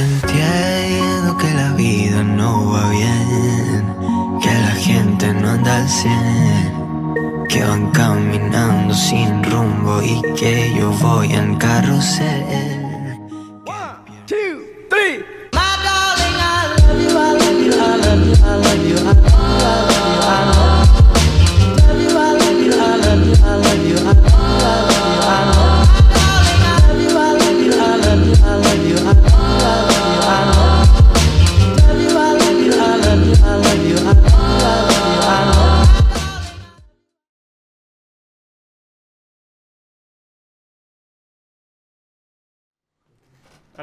Entiendo que la vida no va bien, que la gente no anda al cien, que van caminando sin rumbo y que yo voy en carrusel.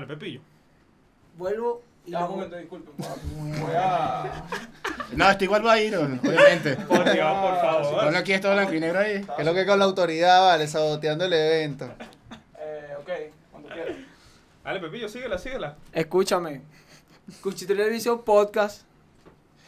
Dale, Pepillo. Vuelvo y Ya, un momento, disculpen. Voy a. No, esto igual va a ir, obviamente. Por Dios, por favor. Ponlo aquí esto blanco y negro ahí. ¿Qué es lo que con la autoridad, vale? Saboteando el evento. Eh, ok, cuando quieras. Dale, Pepillo, síguela, síguela. Escúchame. Cuchito Televisión Podcast.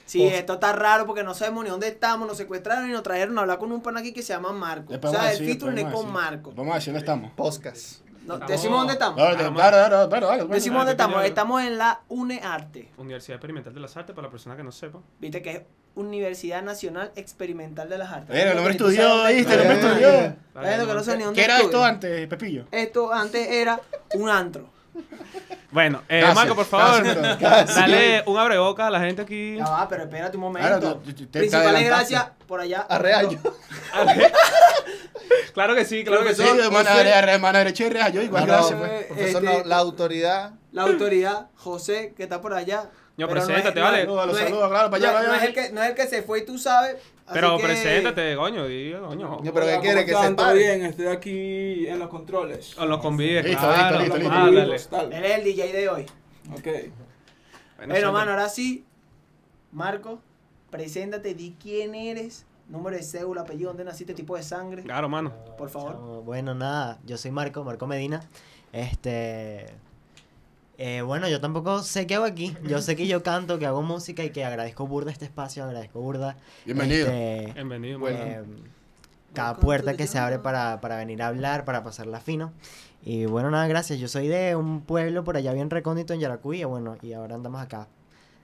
Sí, esto está raro porque no sabemos ni dónde estamos. Nos secuestraron y nos trajeron a hablar con un pan aquí que se llama Marco. O sea, el feature es con. Marco. Vamos a decir dónde estamos. Podcast. No, ¿Decimos dónde estamos? Claro, Claro, claro, claro, claro, dale, Decimos dónde estamos. Estamos en la UNEARTE. Universidad Experimental de las Artes, para la persona que no sepa. Viste que es Universidad Nacional Experimental de las Artes. Mira, el hombre estudió, ¿viste? El hombre estudió. ¿Qué era esto antes, Pepillo? Esto antes era un antro. Bueno, eh, Marco, por favor, dale un abreboca a la gente aquí. Ya va, pero espérate un momento. Claro, tú- tú- te- te Principales adelantaste. gracias por allá. Arreal yo. Claro que sí, claro que sí. Sí, de mano José. derecha, mano derecha y reja, yo igual, No, no, gracias. pues. profesor, Este- no, la autoridad. La autoridad, José, que está por allá. No, Pero preséntate, es- vale. Saludos, no es- saludos, claro, para allá, no es- para No allá. es, el que, no es el que se fue y tú sabes. Pero que- preséntate, coño, diga, coño. Pero ¿qué quiere? ¿cómo Que se ¿Todo pare. bien? Estoy aquí en los controles. O los convives, Listo, claro. listo, listo, listo. Él es el DJ de hoy. Ok. Bueno, mano, ahora sí. Marco, preséntate, di quién eres, número de cédula, apellido, dónde naciste, tipo de sangre, Claro, mano. por favor. Bueno, nada, yo soy Marco, Marco Medina. Este. Eh, bueno, yo tampoco sé qué hago aquí. Yo sé que yo canto, que hago música y que agradezco burda este espacio, agradezco burda. Bienvenido. este, Bienvenido, Bueno. eh, cada puerta que se abre para, para venir a hablar, para pasarla fino. Y bueno, nada, gracias. Yo soy de un pueblo por allá bien recóndito en Yaracuy. Y bueno, y ahora andamos acá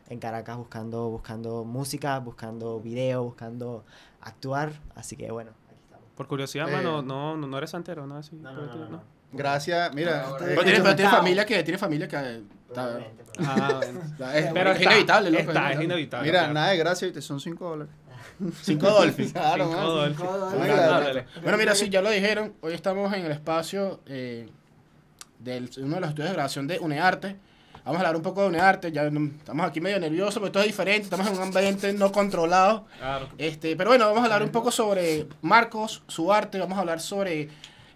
en Caracas buscando, buscando música, buscando video, buscando actuar. Así que bueno, aquí estamos. Por curiosidad, Eh. mano, no, no, no eres santero, ¿no? Así, No, no, no, no, no. Gracias. Mira, Ahora- este- Pero tiene, pero tiene Escuchame. familia que, tiene familia que está, Ah, bueno. es, Pero es está, inevitable, loco. Está, es inevitable. mira, claro. nada de gracia, son 5 dólares. Cinco dolphins. Claro, Cinco man. dólares. Dólares. Bueno, mira, sí, ya lo dijeron. Hoy estamos en el espacio eh, de uno de los estudios de grabación de UNEARTE. Vamos a hablar un poco de UNEARTE. Ya no- estamos aquí medio nerviosos, porque esto es diferente. Estamos en un ambiente no controlado. Claro. Este, pero bueno, vamos a hablar un poco sobre Marcos, su arte. Vamos a hablar sobre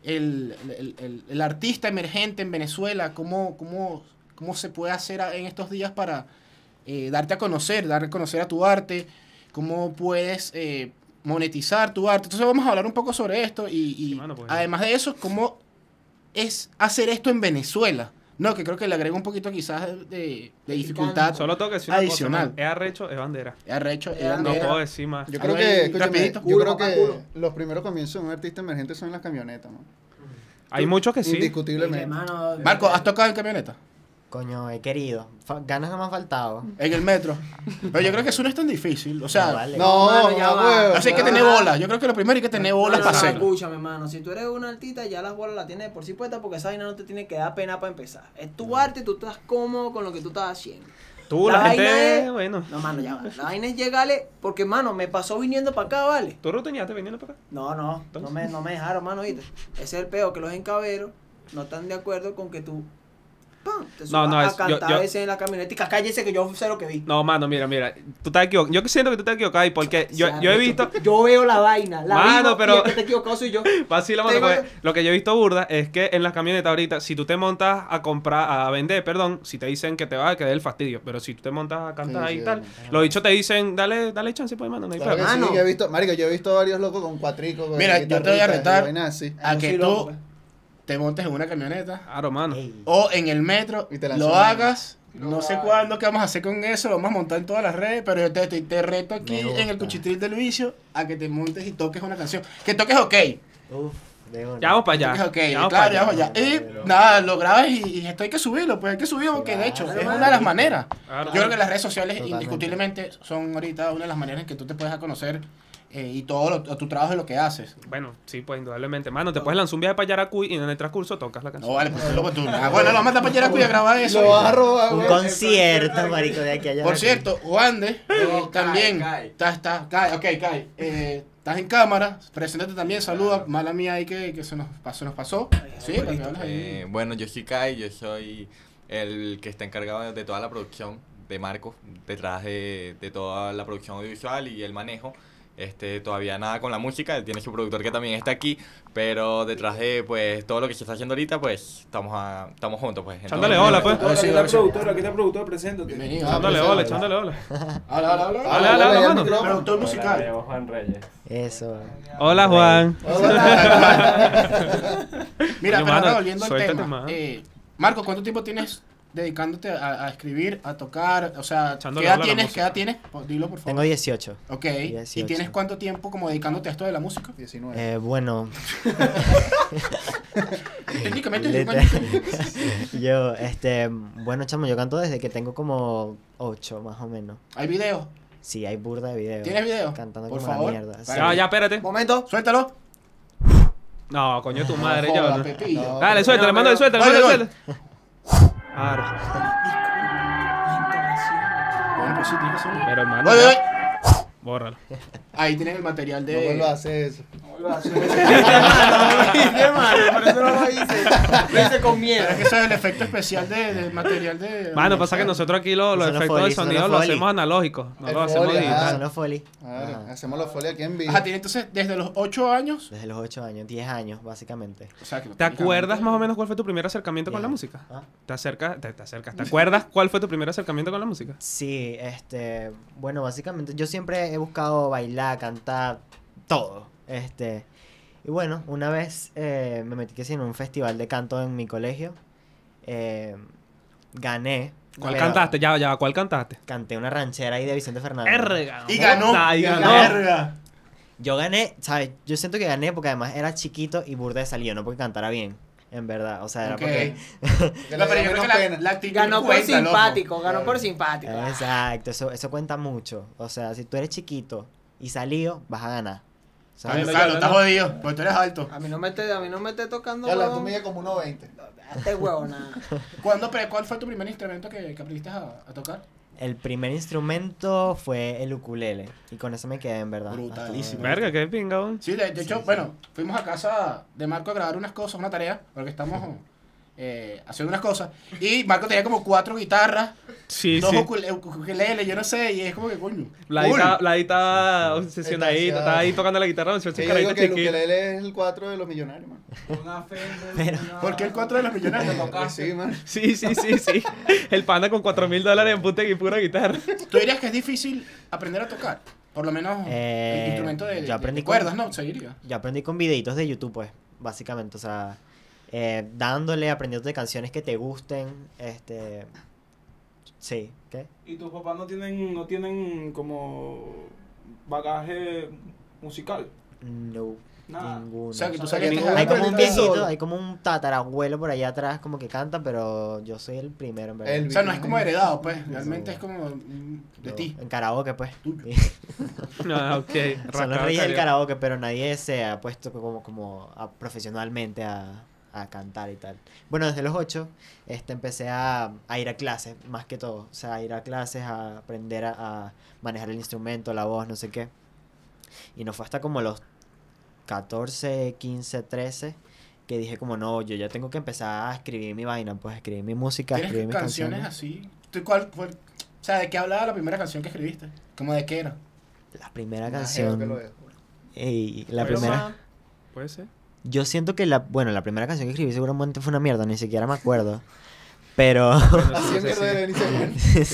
el, el- el- el artista emergente en Venezuela. Cómo, cómo, cómo se puede hacer en estos días para eh, darte a conocer, dar a conocer a tu arte. Cómo puedes eh, monetizar tu arte. Entonces vamos a hablar un poco sobre esto. Y, y Sí, mano, pues. además de eso, cómo es hacer esto en Venezuela. No, que creo que le agrega un poquito quizás de, de- de dificultad. Solo tengo que decir una Adicional. cosa. Es arrecho, es bandera. Es arrecho, es No No bandera. puedo decir más. Yo A creo que, escúchame, yo creo los primeros comienzos de un artista emergente son en las camionetas, ¿no? Hay muchos que sí. Indiscutiblemente. Marco, ¿has tocado en camioneta? Coño, he querido. Fa- ganas no me han faltado. En el metro. Pero yo creo que eso no es tan difícil. O sea, No, vale. No, mano, ya no, va. así hay que no. tener bolas. Yo creo que lo primero hay que tener bolas No, para no, no, hacerlo. Escúchame, hermano. Si tú eres un artista, ya las bolas las tienes por sí puestas porque esa vaina no te tiene que dar pena para empezar. Es tu arte y tú estás cómodo con lo que tú estás haciendo. Tú, La la, vaina gente, es- bueno. No, mano, ya va. La vaina es llegarle porque, mano, me pasó viniendo para acá, ¿vale? ¿Tú ruteñaste viniendo para acá? No, no, no me, no me dejaron, mano, ¿viste? Ese es el peo, que los encaberos no están de acuerdo con que tú, ¡pam! Te No, no, a es- yo- cantar yo- a veces en la camionetica. Cállese que yo sé lo que vi. No, mano, mira, mira. Tú estás equivocado. Yo siento que tú estás equivocado ahí porque yo, O sea, yo he visto. Yo veo la vaina, la Mano, vivo, pero- y el que te equivocado soy yo. Vacila, mano, porque lo que yo he visto burda es que en las camionetas ahorita, si tú te montas a comprar, a vender, perdón, si te dicen que te va a quedar el fastidio, pero si tú te montas a cantar Sí, ahí y sí, tal, los dichos te dicen, dale, dale chance, pues, mano, no hay Claro que problema. Mano. sí, yo he visto, marico, yo he visto varios locos con cuatricos. con Mira, yo te voy a retar a Yo que tú loco, pues. Te montes en una camioneta Claro, mano. O en el metro, Y te lo hagas. No sé cuándo, qué vamos a hacer con eso, lo vamos a montar en todas las redes, pero yo te, te, te reto aquí en el cuchitril del vicio a que te montes y toques una canción. Que toques ok. Uf. Ya vamos para allá. Entonces, ok, ya vamos claro, para ya allá. vamos allá. Y nada, lo grabas y, y esto hay que subirlo, pues hay que subirlo porque de hecho es una de las maneras. Claro. Yo creo que las redes sociales Totalmente. indiscutiblemente son ahorita una de las maneras en que tú te puedes a conocer eh, y todo lo- tu trabajo y lo que haces. Bueno, sí, pues indudablemente. Mano, te puedes lanzar un viaje para Yaracuy y en el transcurso tocas la No, canción. vale, pues loco tú. Ah, bueno, lo mandar para Yaracuy a grabar eso. Lo vas a robar, Un güey. concierto, marico, de aquí a allá. Por cierto, Wande eh, No, también Kai, Kai. está, está, Kai, ok, Kai, eh, estás en cámara, preséntate también, saluda, mala mía ahí que, que se nos pasó, nos pasó. Sí, para que hables ahí. Eh, bueno, yo soy Kai, yo soy el que está encargado de toda la producción de Marcos, detrás de, de toda la producción audiovisual y el manejo. Este, todavía nada con la música, él tiene su productor que también está aquí, pero detrás de pues todo lo que se está haciendo ahorita, pues estamos a- estamos juntos pues. Chándale hola, pues. Aquí está el productor, aquí está el productor, preséntate. Bienvenido. Chándale Ah, hola, pues, chándale hola. Habla, habla, ya el mano. micrófono. Productor musical. Juan Reyes. Eso. Hola, Juan. Mira, Oye, pero volviendo al tema. Eh, Marco, ¿cuánto tiempo tienes dedicándote a, a escribir, a tocar? O sea, Echándole ¿qué edad tienes? ¿Qué edad tienes? Pues, dilo, por favor. Tengo 18. Ok. ¿Y 18. tienes cuánto tiempo como dedicándote a esto de la música? 19. Eh, bueno, Técnicamente, literal- ¿cuánto- yo, este, bueno, chamo, yo canto desde que tengo como 8, más o menos. hay videos. Sí, hay burda de videos. ¿Tienes videos? Cantando Por como favor. la mierda. sí. Ya, ya, espérate. Momento. Suéltalo. No, coño, tu madre, No yo. joda, no. No. Dale, suéltale, mando suéltale, Oye, suéltale, pues ser. Pero hermano. Bórralo. Ahí tienen el material No vuelvas a de. hacer eso. Por eso no lo hice. Lo hice con miedo. Pero es que eso es el efecto especial de- del material de. Mano, pasa que nosotros aquí lo- los los efectos de Foley, son sonido los lo Foley. hacemos analógicos, no El lo hacemos Foley, digital. ah. Son los Foley. Claro, Ajá. hacemos los folios aquí en vivo. Ajá, tiene entonces desde los 8 años. Desde los 8 años, 10 años, básicamente. O sea, que ¿Te acuerdas más o menos cuál fue tu primer acercamiento con la música? Ah. ¿Te acercas? Te, te acercas. ¿Te acuerdas cuál fue tu primer acercamiento con la música? Sí, este, bueno, básicamente yo siempre he buscado bailar, cantar, todo, este, y bueno, una vez eh, me metí que sí, en un festival de canto en mi colegio, eh, gané, ¿Cuál pero cantaste? Ya, ya, ¿cuál cantaste? Canté una ranchera ahí de Vicente Fernández. Erga, Y ganó. y ganó. Verga. Yo gané, ¿sabes? Yo siento que gané porque además era chiquito y burde de salido, no porque cantara bien, en verdad, o sea, era porque... No, pero yo creo que la, la actitud Ganó por cuenta, loco. simpático, ganó por simpático. Exacto, eso, eso cuenta mucho, o sea, si tú eres chiquito y salido, vas a ganar. ¿sabes? Ay, claro, estás jodido, porque tú eres alto. A mí no me esté, a mí no me esté tocando. Ya la tú mide como 1.20. Este huevo, nada. ¿Cuándo, pre- ¿Cuál fue tu primer instrumento que, que aprendiste a, a tocar? El primer instrumento fue el ukulele. Y con eso me quedé, en verdad. Brutalísimo. Verga, qué pinga. Sí, de, de hecho, Sí, sí. bueno, fuimos a casa de Marco a grabar unas cosas, una tarea, porque estamos eh, haciendo unas cosas. Y Marco tenía como cuatro guitarras, Sí, dos sí. ukule- ukuleles, yo no sé, y es como que coño. La cool. estaba, la estaba obsesionadita, estaba ahí tocando la guitarra, Sí, yo digo que el chiquita. ukelele es el 4 de los millonarios, man. Una Fender, Pero- una- ¿Por qué el 4 de los millonarios? Pues sí, man. Sí, sí, sí, sí. El panda con 4 mil dólares en puta y pura guitarra. ¿Tú dirías que es difícil aprender a tocar? Por lo menos Eh, el instrumento de, de- yo aprendí de con- cuerdas, ¿no? Seguiría. Yo aprendí con videitos de YouTube, pues, básicamente. O sea, eh, dándole, aprendiendo de canciones que te gusten. Este. Sí, ¿qué? Y tus papás no tienen, no tienen como bagaje musical. No, Nada. ninguno. O sea, que tú salías que Hay como un viejito, hay como un tatarabuelo por allá atrás como que canta, pero yo soy el primero, en verdad. El- O sea, no es como heredado, pues. Realmente es como de No, ti. En karaoke, pues. Tuyo. Ah, ok. Son los reyes del karaoke. karaoke, pero nadie se ha puesto como, como a- profesionalmente a, a cantar y tal. Bueno, desde los 8 este, empecé a, a ir a clases, más que todo. O sea, a ir a clases, a aprender a, a manejar el instrumento, la voz, no sé qué. Y no fue hasta como los 14, 15, 13 que dije como, no, yo ya tengo que empezar a escribir mi vaina, pues escribir mi música, escribir ¿Tienes mis canciones canciones. así? ¿Tú cuál, cuál- o sea, ¿de qué hablaba la primera canción que escribiste? ¿Cómo de qué era? La primera jeo que lo canción... Ey, la primera... Puede ser. Yo siento que la, bueno, la primera canción que escribí seguramente fue una mierda, ni siquiera me acuerdo. Pero sí.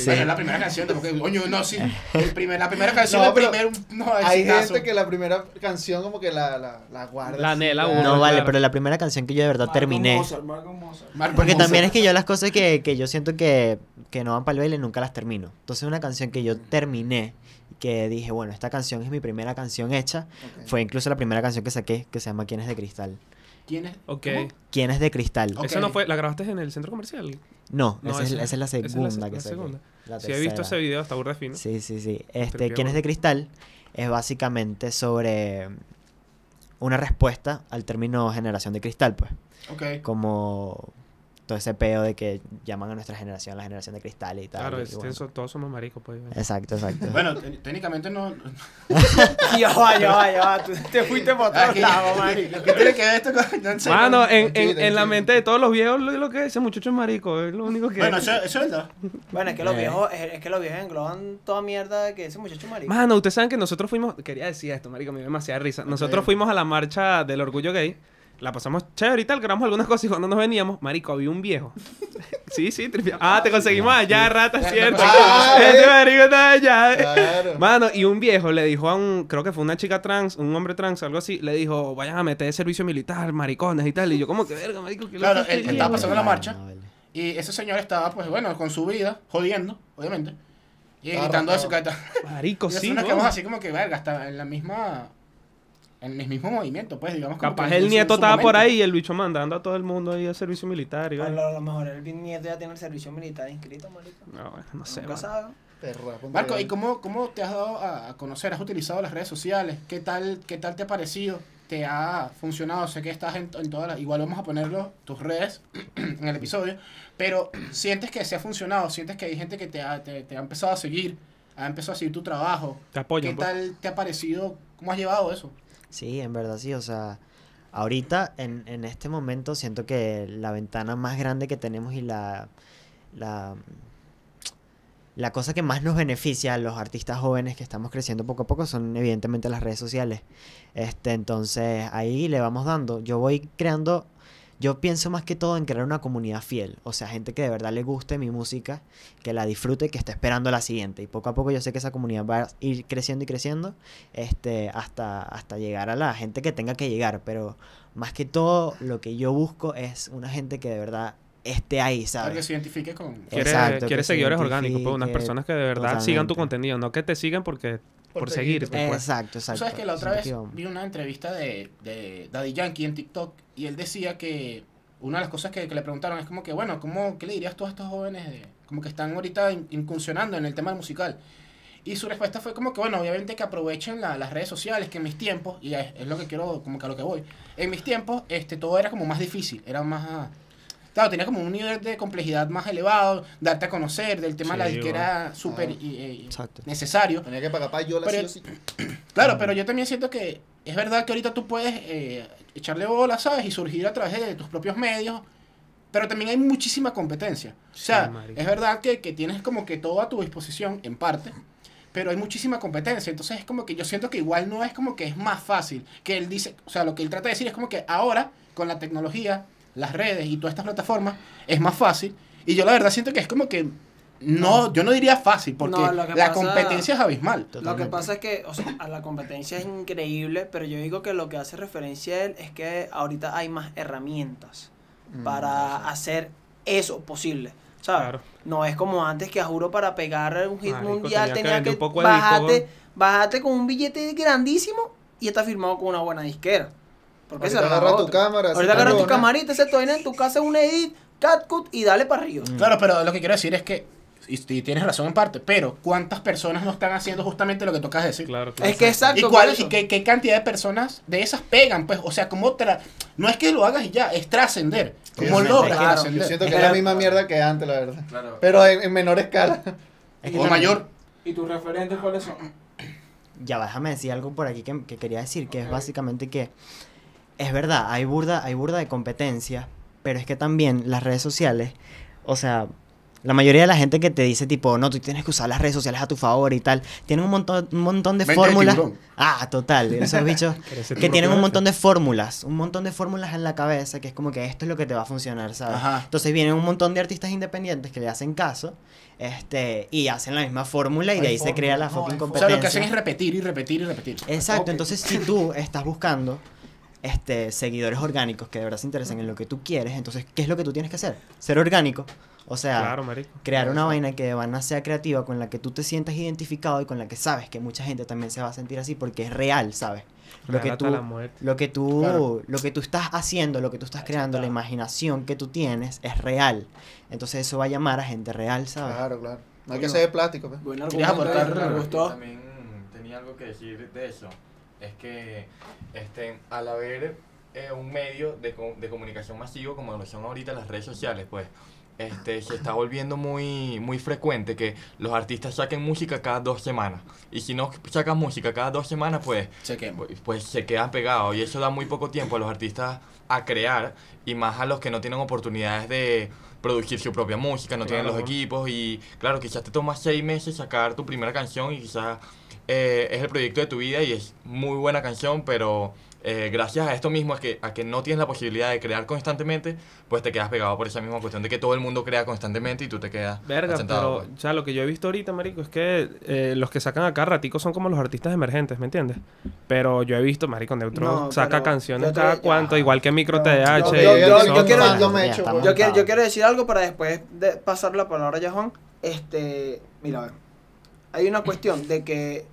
Bueno, es la primera canción, porque, coño, no, sí. El primer, la primera canción, No, pero primer, no, Hay gente que la primera canción como que la, la, la guarda. La anhela uno. No vale, claro. pero la primera canción que yo de verdad Marco terminé. Mozart, Marco Mozart. Marco Porque Mozart. también es que yo las cosas que, que yo siento que, que no van para el baile nunca las termino. Entonces una canción que yo terminé, que dije, bueno, esta canción es mi primera canción hecha, fue incluso la primera canción que saqué, que se llama ¿Quién es de cristal? ¿Quién es? Ok. ¿Cómo? ¿Quién es de cristal? ¿Esa no fue? ¿La grabaste en el centro comercial? No, No, esa, es, esa- es la esa es la segunda se- que la se segunda. La Sí, he visto ese video, está burda fino. Sí, sí, sí. Este, ¿Quién es de cristal? Es básicamente sobre una respuesta al término generación de cristal, pues. Ok. Como todo ese peo de que llaman a nuestra generación la generación de cristal y tal. Claro, y es- bueno. eso- todos somos maricos, pues. Exacto, exacto. Bueno, te- técnicamente no. Ya va, ya va, ya va. Tú te fuiste por otro Aquí- lado, marico. ¿Qué tiene que ver esto con.? no sé, Mano, no- en, en, la mente de todos los viejos, lo, lo que ese muchacho es marico, es lo único que... Bueno, eso, eso es verdad. Bueno, es que los Eh. viejos, es, es que los viejos engloban toda mierda que ese muchacho marico. Mano, ustedes saben que nosotros fuimos... Quería decir esto, marico, me dio demasiada risa. Nosotros fuimos a la marcha del orgullo gay. La pasamos chévere y tal, grabamos algunas cosas y cuando nos veníamos, marico, había un viejo. sí, sí, tripia- Ah, te conseguimos allá, rata, cierto. Ah, este eh. marico está allá. eh. Claro. Mano, y un viejo le dijo a un, creo que fue una chica trans, un hombre trans, algo así, le dijo, vayan a meter servicio militar, maricones y tal. Y yo, como que verga, marico, ¿qué Claro, él viejo?" estaba pasando la marcha. No, vale. Y ese señor estaba, pues bueno, con su vida, jodiendo, obviamente. Y gritando eso. arrancado. que- Marico, Y sí, nos quedamos así como que, verga, hasta en la misma. En el mismo movimiento, pues, digamos. como Capaz que el nieto estaba por ahí y el bicho mandando a todo el mundo ahí a servicio militar y A lo, a lo mejor el nieto ya tiene el servicio militar inscrito, marico. No, bueno, no sé. Marco, ¿y cómo, cómo te has dado a, conocer? ¿Has utilizado las redes sociales? ¿Qué tal, qué tal te ha parecido? ¿Te ha funcionado? Sé que estás en, en todas las... Igual vamos a ponerlo, tus redes, en el episodio. Pero sientes que se ha funcionado, sientes que hay gente que te ha, te, te ha empezado a seguir, ha empezado a seguir tu trabajo. Te apoyan. ¿Qué pues. tal te ha parecido? ¿Cómo has llevado eso? Sí, en verdad sí, o sea, ahorita en, en este momento siento que la ventana más grande que tenemos y la, la, la cosa que más nos beneficia a los artistas jóvenes que estamos creciendo poco a poco son evidentemente las redes sociales. Este, entonces ahí le vamos dando. Yo voy creando, yo pienso más que todo en crear una comunidad fiel, o sea, gente que de verdad le guste mi música, que la disfrute, que esté esperando la siguiente. Y poco a poco yo sé que esa comunidad va a ir creciendo y creciendo este, hasta, hasta llegar a la gente que tenga que llegar. Pero más que todo, lo que yo busco es una gente que de verdad esté ahí, Para que ¿sabes? se identifique con... Quiere, Exacto, quiere que se seguidores orgánicos, pues unas personas que de verdad sigan tu contenido, no que te sigan porque por, Por seguir. seguirte, pues. Exacto, Tú exacto. sabes que la otra vez vi una entrevista de, de Daddy Yankee en TikTok y él decía que una de las cosas que, que le preguntaron es como que, bueno, ¿cómo, ¿qué le dirías tú a estos jóvenes de- como que están ahorita in- incursionando en el tema musical? Y su respuesta fue como que, bueno, obviamente que aprovechen la- las redes sociales, que en mis tiempos, y es, es lo que quiero, como que a lo que voy, en mis tiempos este todo era como más difícil, era más... Claro, tenía como un nivel de complejidad más elevado, darte a conocer, del tema de la Sí, disquera era súper Ah. eh, necesario. Tenía que pagar payola sí Pero- o sí. Claro, pero yo también siento que es verdad que ahorita tú puedes eh, echarle bola, ¿sabes? Y surgir a través de tus propios medios, pero también hay muchísima competencia. O sea, Sí, es verdad que, que tienes como que todo a tu disposición, en parte, pero hay muchísima competencia. Entonces es como que yo siento que igual no es como que es más fácil. Que él dice, o sea, lo que él trata de decir es como que ahora, con la tecnología, las redes y todas estas plataformas, es más fácil. Y yo la verdad siento que es como que... No, yo no diría fácil, porque No, la pasa- competencia es abismal. Lo que pasa es que, o sea, a la competencia es increíble, pero yo digo que lo que hace referencia a él es que ahorita hay más herramientas Mm, para hacer eso posible. ¿Sabes? Claro. No es como antes que a juro para pegar un hit Marico, mundial tenía que tenía que, bajarte, bajarte con un billete grandísimo y está firmado con una buena disquera. Porque la agarra tu otra. cámara, Ahorita hace agarra tu camarita, ese vaina en tu casa, un edit, catcut y dale para arriba. Claro, pero lo que quiero decir es que, y, y tienes razón en parte, pero ¿cuántas personas no están haciendo justamente lo que tocas decir? Claro, claro. Es que exacto. ¿Y, cuál, y qué, qué cantidad de personas de esas pegan? Pues, o sea, como tra- no es que lo hagas y ya, es trascender. ¿Cómo Sí, logras claro. trascender? Yo siento que Es la misma mierda que antes, la verdad. Claro. Pero en, en menor escala. Es que o mayor. ¿Y tus referentes cuáles son? Ya, déjame decir algo por aquí que, que quería decir, que es básicamente que es verdad, hay burda, hay burda de competencia, pero es que también las redes sociales, o sea, la mayoría de la gente que te dice tipo, no, tú tienes que usar las redes sociales a tu favor y tal, tienen un montón, un montón de fórmulas. Ah, total, esos bichos ¿Quieres ser que tienen un montón de fórmulas, un montón de fórmulas en la cabeza que es como que esto es lo que te va a funcionar, ¿sabes? Ajá. Entonces vienen un montón de artistas independientes que le hacen caso, este, y hacen la misma fórmula y de ahí se crea la fórmula, no, fucking hay O sea, competencia. lo que hacen es repetir y repetir y repetir. Exacto, entonces si tú estás buscando este, seguidores orgánicos que de verdad se interesan en lo que tú quieres, entonces, ¿qué es lo que tú tienes que hacer? Ser orgánico. O sea, Claro, crear una vaina que de vaina sea creativa con la que tú te sientas identificado y con la que sabes que mucha gente también se va a sentir así porque es real, ¿sabes? Lo que tú lo que tú Claro. lo que tú estás haciendo, lo que tú estás creando, la imaginación que tú tienes es real. Entonces eso va a llamar a gente real, ¿sabes? Claro, claro. No hay Bueno. que ser de plástico, pues. Buen Querías argumento, aportar, me Yo gustó. También tenía algo que decir de eso. Es que este, al haber eh, un medio de, de comunicación masivo como lo son ahorita las redes sociales, pues este, se está volviendo muy, muy frecuente que los artistas saquen música cada dos semanas. Y si no sacan música cada dos semanas, pues pues- pues se quedan pegados. Y eso da muy poco tiempo a los artistas a crear y más a los que no tienen oportunidades de producir su propia música, no tienen los equipos. Y claro, quizás te toma seis meses sacar tu primera canción y quizás eh, es el proyecto de tu vida y es muy buena canción, pero eh, gracias a esto mismo, es que, a que no tienes la posibilidad de crear constantemente, pues te quedas pegado por esa misma cuestión de que todo el mundo crea constantemente y tú te quedas Verga, sentado, pero pues. ya lo que yo he visto ahorita, marico, es que eh, los que sacan acá ratico son como los artistas emergentes, ¿me entiendes? Pero yo he visto, marico, Neutro No, saca canciones te- cada ya. cuanto, igual que Micro No, TDH. yo- y yo- yo- son- yo quiero- yo me ya echo, está. Yo quiero, montado. yo quiero decir algo para después de pasar la palabra a Juan. Este, mira, a ver, hay una cuestión de que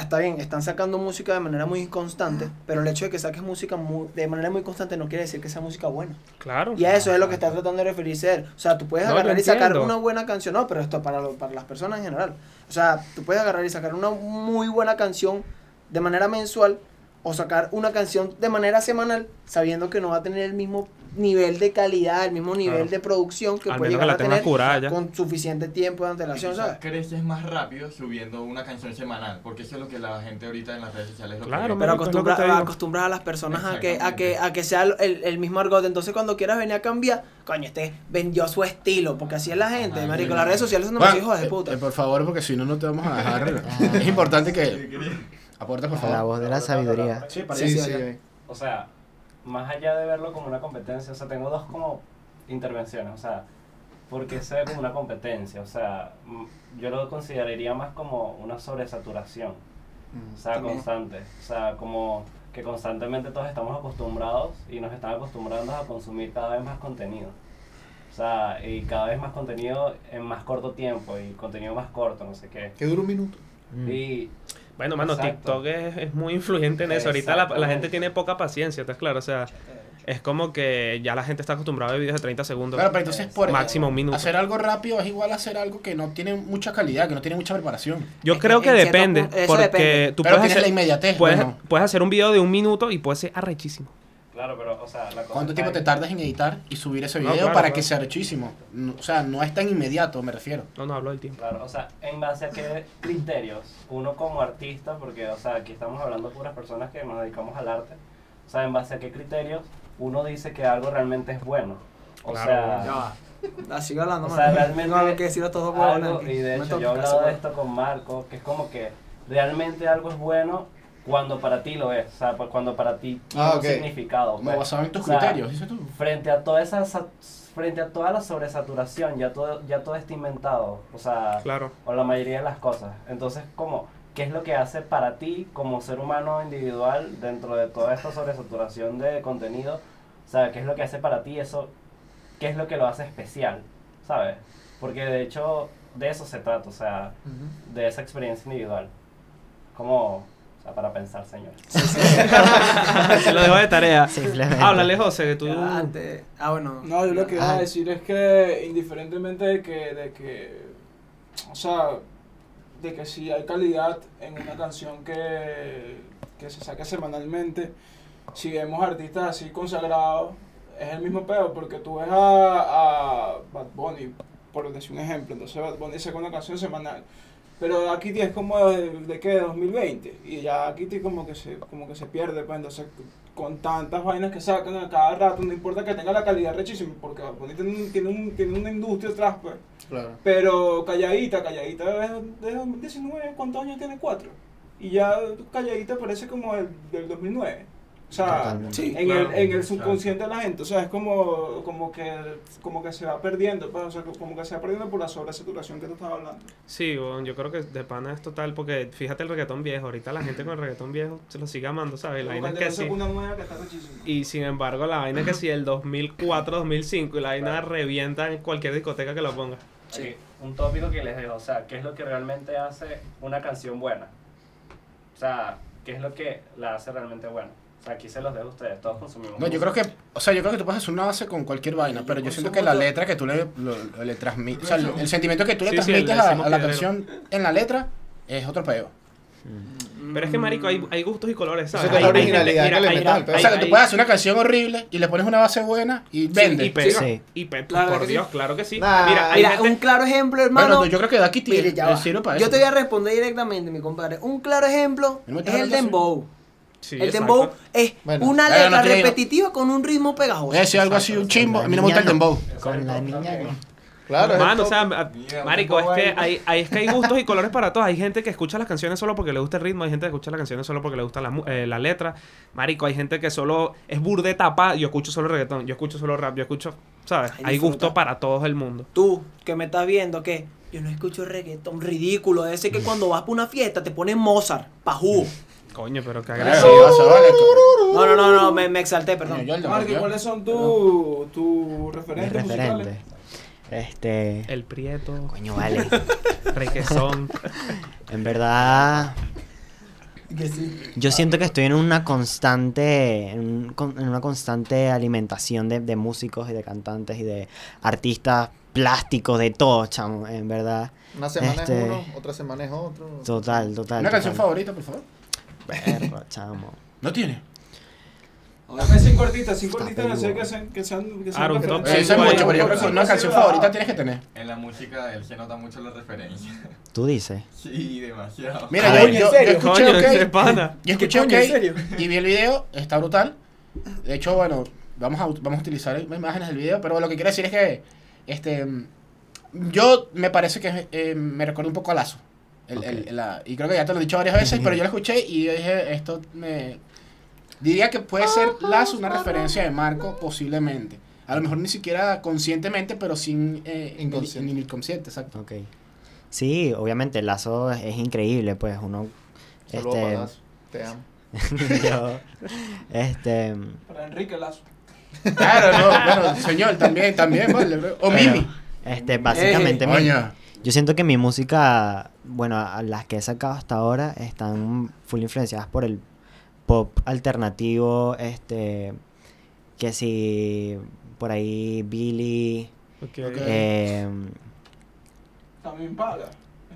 está bien, están sacando música de manera muy inconstante, pero el hecho de que saques música muy- de manera muy constante no quiere decir que sea música buena. Claro. Y a eso es lo que está tratando de referirse él. O sea, tú puedes No, agarrar y sacar una buena canción, no, pero esto para, lo- para las personas en general. O sea, tú puedes agarrar y sacar una muy buena canción de manera mensual o sacar una canción de manera semanal sabiendo que no va a tener el mismo nivel de calidad, el mismo nivel Claro. de producción que Al puede menos que llegar la a tener curada con suficiente tiempo de antelación, ¿sabes? creces más rápido subiendo una canción semanal, porque eso es lo que la gente ahorita en las redes sociales lo Claro. Pero marico, es lo que acostumbra, acostumbras a las personas a que, a que, a que sea el, el mismo argot. Entonces, cuando quieras venir a cambiar, coño, este vendió su estilo. Porque así es la gente, Ajá, marico. sí. Las redes sociales son unos hijos de eh, puta. eh, por favor, porque si no, no te vamos a dejar. es importante que aportes, por La favor. voz de la sabiduría. Sí, para Sí, sí. eh. O sea, más allá de verlo como una competencia, o sea, tengo dos como intervenciones, o sea, porque se ve como una competencia, o sea, mm, yo lo consideraría más como una sobresaturación, o sea, También. constante, o sea, como que constantemente todos estamos acostumbrados y nos están acostumbrando a consumir cada vez más contenido. O sea, y cada vez más contenido en más corto tiempo y contenido más corto, no sé qué. Que dura un minuto. Mm. Y Bueno, mano, Exacto. TikTok es, es muy influyente en eso. Ahorita la, la gente tiene poca paciencia, ¿estás claro? O sea, es como que ya la gente está acostumbrada a videos de 30 segundos. Claro, pero entonces por Máximo un minuto. hacer algo rápido es igual a hacer algo que no tiene mucha calidad, que no tiene mucha preparación. Yo Es creo que depende, punto- porque depende. tú pero puedes hacer, la inmediatez. puedes, bueno. puedes hacer un video de un minuto y puede ser arrechísimo. Claro, pero, o sea, la cosa ¿Cuánto tiempo te en- tardas en editar y subir ese No, video claro, para claro. que sea rechísimo? No, O sea, no es tan inmediato, me refiero. No, no hablo del tiempo. Claro, o sea, en base a qué criterios uno como artista, porque, o sea, aquí estamos hablando de puras personas que nos dedicamos al arte, o sea, en base a qué criterios uno dice que algo realmente es bueno. O Claro, sea, Ya va. La sigo hablando, O sea, realmente Tengo algo que decir a todos y de hecho yo he hablado de esto con Marco, que es como que realmente algo es bueno cuando para ti lo es, o sea, pues cuando para ti tiene Ah, un significado. Pues. basado en tus O sea, criterios, dices tú. frente a toda esa sa- frente a toda la sobresaturación ya todo ya todo está inventado o sea Claro. o la mayoría de las cosas. Entonces como qué es lo que hace para ti como ser humano individual dentro de toda esta sobresaturación de contenido o sea qué es lo que hace para ti eso qué es lo que lo hace especial sabes porque de hecho de eso se trata o sea de esa experiencia individual. Como o sea para pensar señores Se lo dejo de tarea. Simplemente. Háblale, José, que tú... Antes- Ah, bueno. No, yo lo que iba Ah. a decir es que indiferentemente de que, de que, o sea, de que si hay calidad en una canción que, que se saque semanalmente, si vemos artistas así consagrados, es el mismo pedo, porque tú ves a, a Bad Bunny, por decir un ejemplo, entonces Bad Bunny saca una canción semanal. Pero aquí es como de, de qué, 2020, y ya aquí como que se, como que se pierde, pues entonces con tantas vainas que sacan a cada rato, no importa que tenga la calidad rechísima, porque tiene, un- tiene, un- tiene una industria atrás, pues. Claro. Pero calladita, calladita desde desde 2019, ¿cuántos años tiene? Cuatro. Y ya calladita parece como el del 2009. O sea. Sí, en, claro. el, en el subconsciente de la gente, o sea, es como, como, que, como que se va perdiendo, pues, o sea, como que se va perdiendo por la sobresaturación que tú estabas hablando. Sí, bueno, yo creo que de pana es total, porque fíjate el reggaetón viejo, ahorita la gente con el reggaetón viejo se lo sigue amando, ¿sabes? La vaina es que sí. que. Y sin embargo, la vaina es que si el 2004, 2005 y la vaina revienta en cualquier discoteca que lo ponga. Ok, Un tópico que les dejo, o sea, ¿qué es lo que realmente hace una canción buena? O sea, ¿qué es lo que la hace realmente buena? O sea, aquí se los dejo a ustedes, todos consumimos. No, yo creo que, o sea, yo creo que tú puedes hacer una base con cualquier vaina, pero yo siento que la letra que tú le, lo- le transmites, o sea, el, el sentimiento que tú le Sí, sí, transmites le a, decimos a la canción en la letra es otro peo. Pero es que, marico, hay, hay gustos y colores, ¿sabes? Eso es la Hay- hay originalidad gente- que le mira, metan al hay- pedo. o sea, que tú hay- puedes hacer una canción horrible y le pones una base buena y vende. y pega. Sí. Y pe- La verdad por que sí. Dios, claro que sí. Nah. Mira, hay Mira, gente- un claro ejemplo, bueno, hermano. yo creo que Mire, tiene ya va. sirve para Yo eso. te voy a responder directamente, mi compadre. Un claro ejemplo ¿No me es el hablando dembow. Sí, el exacto. dembow es Bueno. una letra no repetitiva con un ritmo pegajoso. A decir algo así, un chimbo, a mí no me gusta el dembow. Con la niña. Claro, es Mano, o sea, marico, es que ahí. hay, hay- es que hay gustos y colores para todos. Hay gente que escucha las canciones solo porque le gusta el ritmo, hay gente que escucha las canciones solo porque le gusta la, eh, la letra. Marico, hay gente que solo es burde tapa, yo escucho solo reggaetón, yo escucho solo rap, yo escucho, ¿sabes? Ay, Hay gusto para todo el mundo. Tú, que me estás viendo, que yo no escucho reggaetón ridículo. Ese que cuando vas para una fiesta te ponen Mozart, pajú. Coño, pero qué agresivo. No, no, no, no, me, me exalté, perdón. Marky, ¿cuáles son tus tu referentes referente. musicales? Este. El Prieto, Coño, vale. Requesón. En verdad. Yo siento que estoy en una constante, en, un con- en una constante alimentación de, de músicos y de cantantes y de artistas plásticos, de todo, chamo, en verdad. Una semana Este- es uno, otra semana es otro. Total, total. Una canción favorita, por favor. Perro, chamo. ¿No tiene? Dame cinco artistas, cinco Está artistas que sean, peludo. que sean, que sean, que sean Eso es mucho, pero yo creo que una canción favorita tienes que tener. En la música él se nota mucho la referencia. Tú dices. Sí, demasiado. Mira, yo, ¿en yo, escuché OK. pana. Yo escuché OK en serio? y vi el video, está brutal. De hecho, bueno, vamos a, vamos a utilizar imágenes del video, pero lo que quiero decir es que este yo me parece que eh, me recuerda un poco a Lazo. El- el- la- y creo que ya te lo he dicho varias veces, pero yo lo escuché y yo dije, esto me... Diría que puede ser Lazo una referencia de Marco, posiblemente. A lo mejor ni siquiera conscientemente, pero sin... Eh, Inconsciente. Exacto. Ok. Sí, obviamente, lazo es, es increíble, pues uno. Saludos este, para Lazo, Te amo. yo, este. Para Enrique Lazo. Claro, no, bueno, señor, también, también, vale, bro. O pero, Mimi. Este, básicamente, mi- Coño. Yo siento que mi música, bueno, a las que he sacado hasta ahora están full influenciadas por el pop alternativo, este, que si por ahí Billy, Ok. Ok. eh, También paga.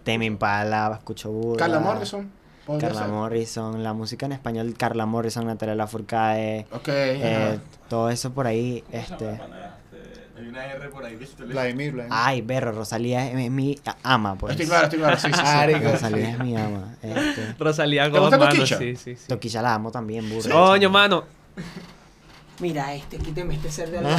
Tame Impala, escucho burda, Carla Morrison. Carla ser. Morrison, la música en español, Carla Morrison, Natalia Lafourcade, Ok. eh, todo eso por ahí, ¿Cómo se llama este... Hay una R por ahí que. Vladimir, Vladimir. Ay, berro, Rosalía es, mi ama, pues. Estoy claro, estoy claro. Sí, sí, sí. Rosalía es mi ama. Este, Rosalía ¿Te God, gusta mano, Toquilla? Sí, sí, sí. Toquilla la amo también, burro. Coño, mano. Mira este, quíteme este ser de al lado.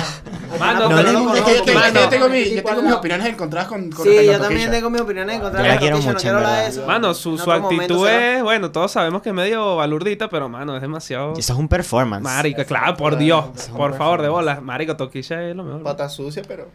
Mano, No pero no Es que yo tengo, yo mi- yo mis opiniones encontradas con, con Sí, yo también tengo mi opinión en contra Yo de la quiero no quiero hablar de eso. Mano, su, su actitud es, bueno, todos sabemos que es medio balurdita, pero mano, es demasiado. Eso es un performance. Marico, claro, por Dios. Por favor, de bolas. Marico, Toquilla es lo mejor. Pata sucia, pero.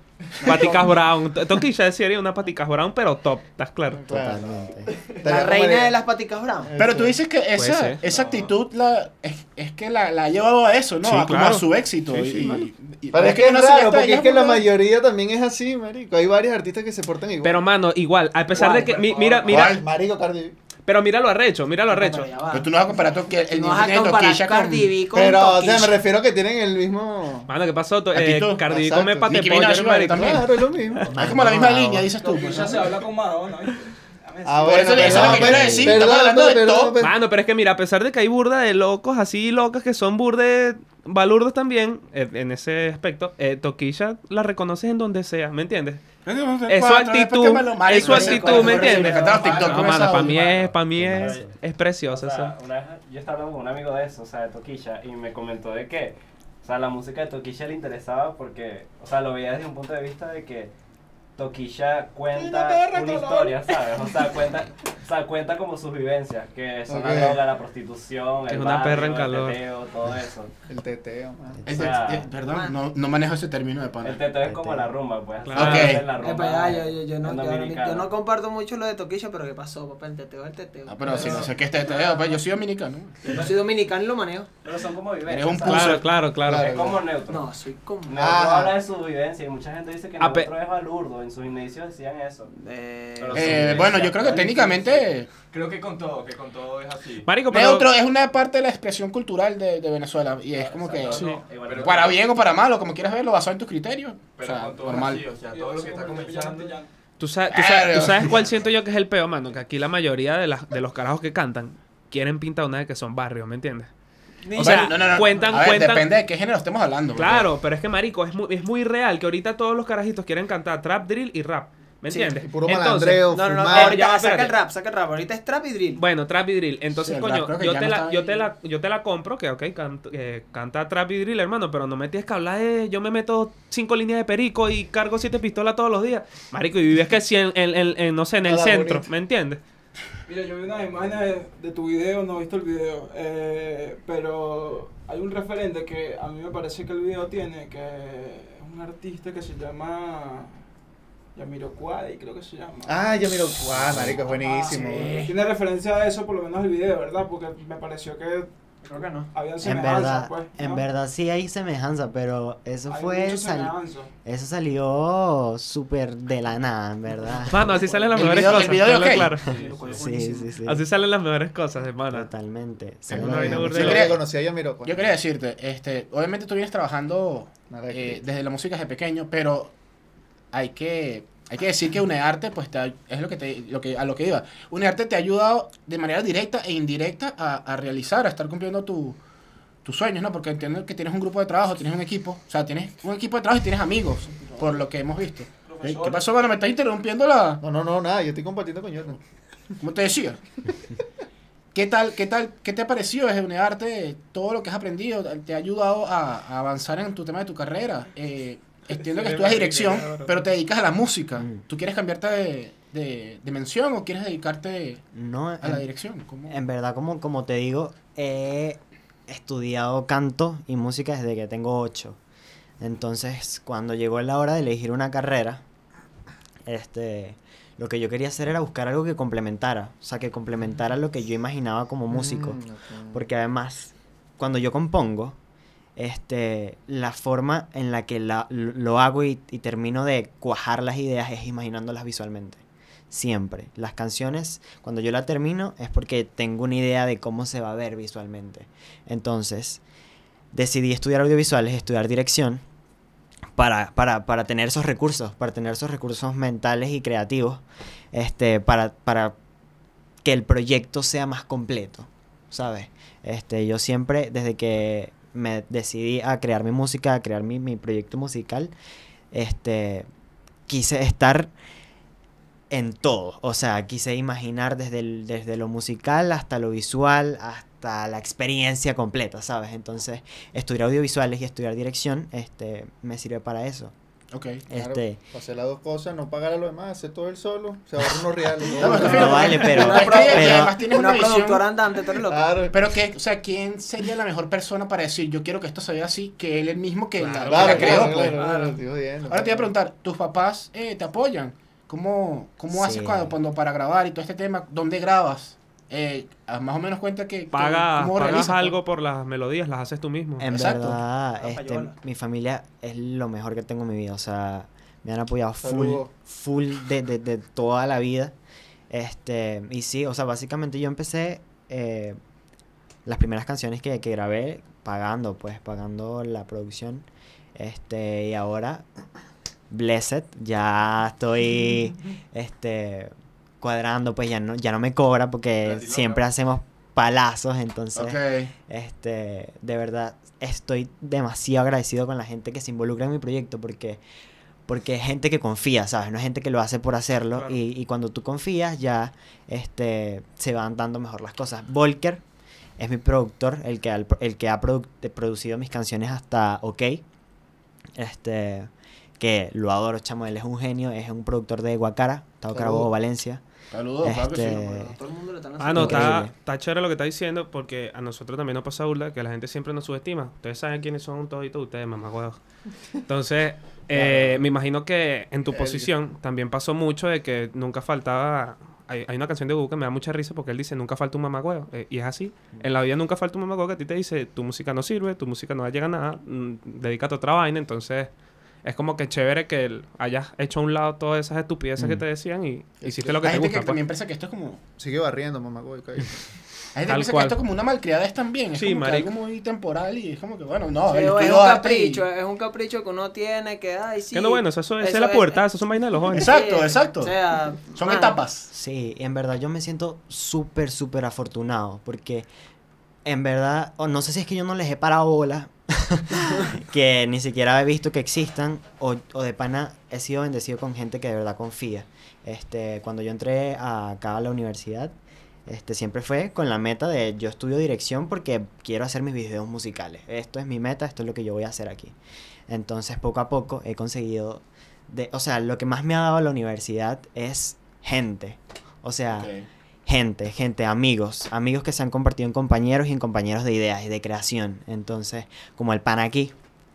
Paticas Brown. To- Toquilla sería una Paticas Brown, pero top, ¿estás claro? Totalmente. La reina de- las paticas brown. Pero tú dices que esa, esa actitud la, es, es que la, la ha llevado a eso, ¿no? A su éxito. Sí, y- sí, y- mano. y- Pero es que es no raro, porque ya es que la mayoría también es así, marico. Hay varios artistas que se portan igual. Pero, mano, igual, a pesar de que. mi- mira, mira. ¿Cuál? Marico Cardi. Pero mira lo arrecho, mira lo arrecho. Pero ya tú no vas a comparar que el No vas a comparar. Cardi B con Pero, o sea, me refiero a que tienen el mismo. Mano, ¿qué pasó? Eh. Cardi B come pate. Claro, es lo mismo. Es como la misma línea, dices tú. Pues, se habla con Madonna. Ah, Por eso- eso es lo que quiero decir, estamos hablando de top. pero- Mano, pero es que mira, a pesar de que hay burda de locos así locas que son burde balurdos también, eh, en ese aspecto, eh, Toquilla la reconoces en donde sea, ¿me entiendes? Es su actitud, es su actitud, ¿me entiendes? Los TikTok No, mano, para mí es, para mí es, es preciosa O sea, una vez yo estaba hablando con un amigo de eso, o sea, de Toquilla, y me comentó de que, o sea, la música de Toquilla le interesaba porque, o sea, lo veía desde un punto de vista de que Toquilla cuenta perra, una color. historia, ¿sabes? O sea, cuenta, sea, cuenta como sus vivencias, que son Ok. la droga, la prostitución, Es el una perra en barrio, calor. el teteo, todo eso. El teteo, man. O sea, eh, perdón, no, no manejo ese término de pana. El teteo es como la rumba, pues. Claro. así Ok. hacen la rumba Epa, ya, yo, yo, yo no, yo, no, Dominicana. yo no comparto mucho lo de Toquilla, pero ¿qué pasó, papá? El teteo, el teteo. Ah, pero si no sé qué es teteo, pues yo soy dominicano. Yo soy dominicano y lo manejo. Pero son como vivencias. Eres un. Claro, claro, claro. Es como neutro. No, soy como... Neutro habla de su vivencia y mucha gente dice que Ah, neutro es balurdo. En sus inicios decían eso. Eh, Eh, bueno, yo creo que técnicamente Creo que con todo, que con todo es así. Marico, pero... neutro es una parte de la expresión cultural de, de Venezuela y es como que Sí. no, para bien o para mal o como quieras verlo basado en tus criterios. O Pero sea, con todo normal. es así, o sea, todo lo que está comenzando. ¿Tú sabes, tú, sabes, Verga. tú sabes cuál siento yo que es el peor, mano? Que aquí la mayoría de, las, de los carajos que cantan quieren pintar una de que son barrios, ¿me entiendes? O sea, no, no, no. cuentan, A ver, cuentan... Depende de qué género estemos hablando. porque- Claro, pero es que, marico, es muy, es muy real que ahorita todos los carajitos quieren cantar trap, drill y rap. ¿Me Sí, entiendes? Puro Entonces, No, no, no, fumar. ahorita ya, saca el rap, saca el rap. Ahorita es trap y drill. Bueno, trap y drill. Entonces, Sí, coño, yo te, no la, yo, te la, yo te la compro, que ok, canta, eh, canta trap y drill, hermano, pero no me tienes que hablar de yo me meto cinco líneas de perico y cargo siete pistolas todos los días. Marico, y vives que si en, en- en- en, no sé, en el centro, bonito. ¿me entiendes? Mira, yo vi unas imágenes de, tu video, no he visto el video, eh, pero hay un referente que a mí me parece que el video tiene, que es un artista que se llama Yamiroquai, creo que se llama. Ah, ya miro. Guau, marico, es buenísimo. Ah, Tiene referencia a eso, por lo menos el video, ¿verdad? Porque me pareció que Creo que no. habían En semejanzas, verdad, pues. en ¿no? verdad sí hay semejanza, pero eso Hay fue sal- semejanza. eso salió súper de la nada, en verdad. Mano, así salen las mejores cosas. claro. Sí, sí, sí. Así salen las mejores cosas, hermano. Totalmente. Mejores burda Yo de creo- que conocí a. Yo quería decirte, este, obviamente tú vienes trabajando eh, desde la música desde pequeño, pero hay que hay que decir que UNEARTE pues te, es lo que te lo que a lo que iba. UNEARTE te ha ayudado de manera directa e indirecta a, a realizar, a estar cumpliendo tu tus sueños, ¿no? Porque entiendo que tienes un grupo de trabajo, tienes un equipo, o sea, tienes un equipo de trabajo y tienes amigos, por lo que hemos visto. Eh, ¿Qué pasó, mano? Me estás interrumpiendo la... No, no, no, nada. Yo estoy compartiendo con Jordan. Como te decía. ¿Qué tal, qué tal, qué te ha parecido desde UNEARTE todo lo que has aprendido? ¿Te ha ayudado a, a avanzar en tu tema de tu carrera? Eh, entiendo que estudias dirección, pero te dedicas a la música. Mm. ¿Tú quieres cambiarte de, de, de mención o quieres dedicarte No, a la dirección? ¿Cómo? en verdad, como, como te digo, he estudiado canto y música desde que tengo ocho. Entonces, cuando llegó la hora de elegir una carrera, este, lo que yo quería hacer era buscar algo que complementara, o sea, que complementara lo que yo imaginaba como músico. Mm, ok. Porque además, cuando yo compongo, este, la forma en la que la- lo hago y, y termino de cuajar las ideas es imaginándolas visualmente. Siempre. Las canciones, cuando yo la termino, es porque tengo una idea de cómo se va a ver visualmente. Entonces, decidí estudiar audiovisuales, estudiar dirección, para, para, para tener esos recursos, para tener esos recursos mentales y creativos, este, para, para que el proyecto sea más completo, ¿sabes? Este, yo siempre, desde que me decidí a crear mi música, a crear mi, mi proyecto musical, este, quise estar en todo. O sea, quise imaginar desde, desde lo musical hasta lo visual, hasta la experiencia completa, ¿sabes? Entonces, estudiar audiovisuales y estudiar dirección, este, me sirve para eso. Ok. Claro, Este, para hacer las dos cosas, no pagar a los demás, hacer todo él solo, se ahorra unos reales. No, No, vale, pero- además tienes una, Una productora andante, tú eres loco. Claro, Pero que, o sea, ¿quién sería la mejor persona para decir yo quiero que esto se vea así que él el mismo que la, que la claro, creó? claro, pues? claro, claro. Ahora te voy a preguntar, ¿tus papás eh, te apoyan? ¿Cómo, cómo haces cuando, cuando para grabar y todo este tema? ¿Dónde grabas? Eh, más o menos cuenta que, que- Pagas, cómo pagas realizas, algo pues? por las melodías, las haces tú mismo. En Exacto. verdad, este, mi familia es lo mejor que tengo en mi vida. O sea, me han apoyado full, full de, de, de toda la vida. Este, y sí, o sea, básicamente yo empecé eh, las primeras canciones que, que grabé pagando, pues, pagando la producción. Este, y ahora, Blessed, ya estoy, este, cuadrando, pues ya no, ya no me cobra porque siempre hacemos palazos, entonces... Este, de verdad, estoy demasiado agradecido con la gente que se involucra en mi proyecto porque, porque es gente que confía, ¿sabes? No es gente que lo hace por hacerlo Claro. y, y cuando tú confías ya este, se van dando mejor las cosas. Volker es mi productor, el que, el que ha produ- producido mis canciones hasta OK. Este, que lo adoro, chamo, él es un genio, es un productor de Guacara, Tao. Carabobo, Valencia. Saludos, claro que sí. Este, Todo el mundo le están Ah, no, está, está chévere lo que está diciendo porque a nosotros también nos pasa burla que la gente siempre nos subestima. Ustedes saben quiénes son toditos ustedes, mamá Entonces, eh, me imagino que en tu posición también pasó mucho de que nunca faltaba... Hay, hay una canción de Google que me da mucha risa porque él dice, nunca falta un mamagüeo. Eh, y es así. En la vida nunca falta un mamagüeo que a ti te dice, tu música no sirve, tu música no llega a nada, mm, dedícate a otra vaina. Entonces, es como que chévere que él hayas hecho a un lado todas esas estupideces que te decían y hiciste lo que Hay te gente gusta. que pues. también piensa que esto es como... Sigue barriendo, mamá. Hay gente que piensa cual. que esto es como una malcriadez también. Es Sí, como que algo muy temporal y es como que, bueno, no, Sí, es un y- capricho, es un capricho que uno tiene que, ay, sí. Que no, bueno, eso, eso, esa es la es- pubertad, eso son vainas de los jóvenes. Exacto, exacto. O sea, Son etapas. Sí, en verdad yo me siento súper, súper afortunado porque en verdad, o no sé si es que yo no les he parado bola, que ni siquiera he visto que existan, o, o de pana he sido bendecido con gente que de verdad confía. Este, cuando yo entré acá a la universidad, este, siempre fue con la meta de yo estudio dirección porque quiero hacer mis videos musicales. Esto es mi meta, esto es lo que yo voy a hacer aquí. Entonces, poco a poco he conseguido, de, o sea, lo que más me ha dado la universidad es gente. O sea. Gente, gente, amigos, amigos que se han convertido en compañeros y en compañeros de ideas y de creación. Entonces, como el pan aquí,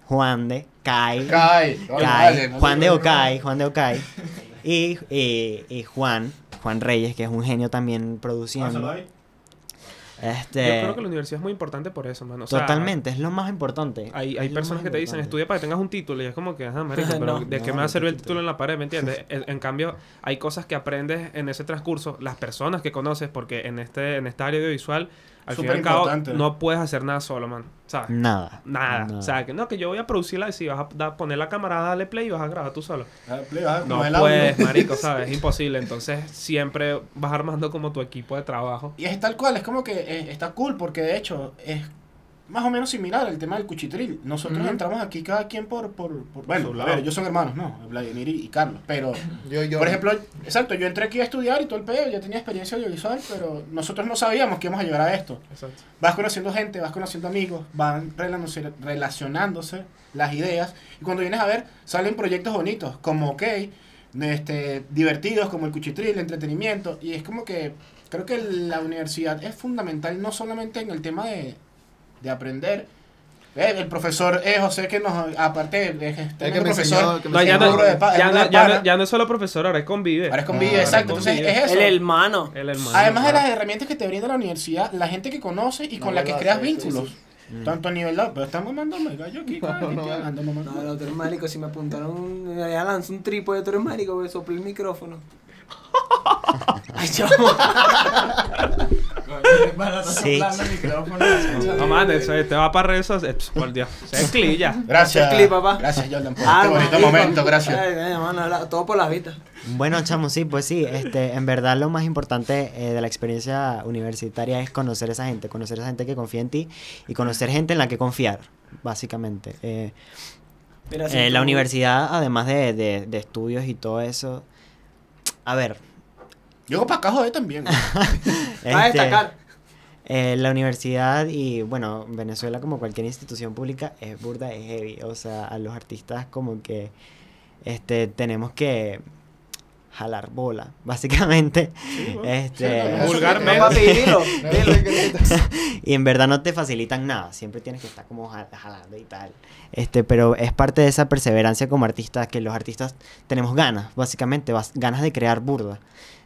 Juan de Kai. Kai, no Juan de Okai, Juan de Okai, y, y, y Juan, Juan Reyes, que es un genio también produciendo. Este, Yo creo que la universidad es muy importante por eso, mano. O sea, totalmente, es lo más importante. Hay, hay personas que te dicen, estudia para que tengas un título. Y es como que, ajá, marico, pero No. ¿de qué No, me va a servir el título en la pared? ¿Me entiendes? en, en cambio, hay cosas que aprendes en ese transcurso, las personas que conoces, porque en este en esta área audiovisual, al fin y al cabo, Superimportante. no puedes hacer nada solo, man. ¿Sabes? Nada. Nada. O sea, que no, que yo voy a producirla y si vas a da- poner la cámara, dale play y vas a grabar tú solo. Ah, play, No como el audio. puedes, marico, ¿sabes? Es imposible. Entonces, siempre vas armando como tu equipo de trabajo. Y es tal cual, es como que eh, está cool porque de hecho es más o menos similar el tema del cuchitril. Nosotros entramos aquí cada quien por... por, por- bueno, su a lado. ver, ellos son hermanos, ¿no? Vladimir y, y Carlos, pero... Yo, yo. Por ejemplo, exacto, yo entré aquí a estudiar y todo el pedo, ya tenía experiencia audiovisual, pero nosotros no sabíamos que íbamos a llegar a esto. Exacto. Vas conociendo gente, vas conociendo amigos, van relacionándose, relacionándose las ideas, y cuando vienes a ver, salen proyectos bonitos, como OK, este, divertidos, como el cuchitril, el entretenimiento, y es como que creo que la universidad es fundamental no solamente en el tema de, de aprender. Eh, El profesor eh, José que nos, aparte de El que tremendo me profesor, enseñó, que ya no, burro de pa- ya, burro no, de ya, pana. no, ya no es solo profesor, ahora es convive. ahora es convive, Ah, exacto, convive. entonces es eso. El hermano. El hermano. Además de las herramientas que te brinda la universidad, la gente que conoces y No, con la que creas sí, vínculos. sí. Mm. Tanto a nivel de... Pero estamos mandándome gallo aquí, No, no, no, No, el otro es marico, si me apuntaron, ya lanzó un trípode, tú eres marico, güey, soplé el micrófono. Ay, chamo. Sí. No mames, eso te va para redes sociales. Por Dios. Se clilla. Gracias, Hacer clip, papá. gracias Jordan por Ah, este bonito momento, gracias. Ay, ay, mano, la- todo por la vista. Bueno, chamo, sí, pues sí, este, en verdad lo más importante eh, de la experiencia universitaria es conocer a esa gente, conocer a esa gente que confía en ti y conocer gente en la que confiar, básicamente. Eh, Mira, eh, la universidad, además de, de- de estudios y todo eso, a ver, Yo para acá joder también. A este, destacar. eh, la universidad y bueno, Venezuela como cualquier institución pública es burda, es heavy, o sea, a los artistas como que este, tenemos que jalar bola, básicamente. este, Sí, Vulgarmente. Y en verdad no te facilitan nada, siempre tienes que estar como jal- jalando y tal. Este, pero es parte de esa perseverancia como artistas que los artistas tenemos ganas, básicamente, ganas de crear burda.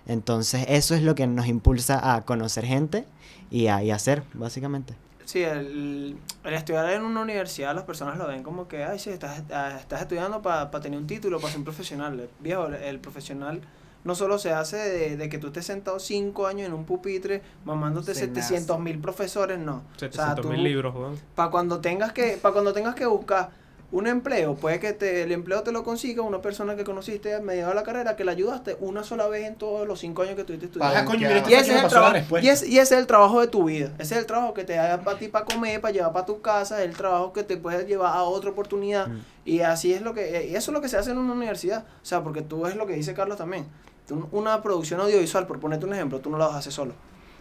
Entonces, eso es lo que nos impulsa a conocer gente y a, y a hacer, básicamente. Sí, el, el estudiar en una universidad las personas lo ven como que, ay, sí, estás, ah, estás estudiando para tener un título, para ser un profesional. Viejo, el, profesional no solo se hace de, de que tú estés sentado cinco años en un pupitre mamándote Se 700 mil profesores, no. 700 tú- mil libros. Para cuando tengas que, para cuando tengas que buscar un empleo, puede que te, el empleo te lo consiga una persona que conociste a mediados de la carrera, que la ayudaste una sola vez en todos los cinco años que estuviste estudiando. Baja, coño, mira, Y ese, es el trabajo, y, es- y ese es el trabajo de tu vida. Ese es el trabajo que te da para ti para comer, para llevar para tu casa, el trabajo que te puede llevar a otra oportunidad. Mm. Y así es lo que y eso es lo que se hace en una universidad. O sea, porque tú ves lo que dice Carlos también. Tú- una producción audiovisual, por ponerte un ejemplo, tú no la vas a hacer solo.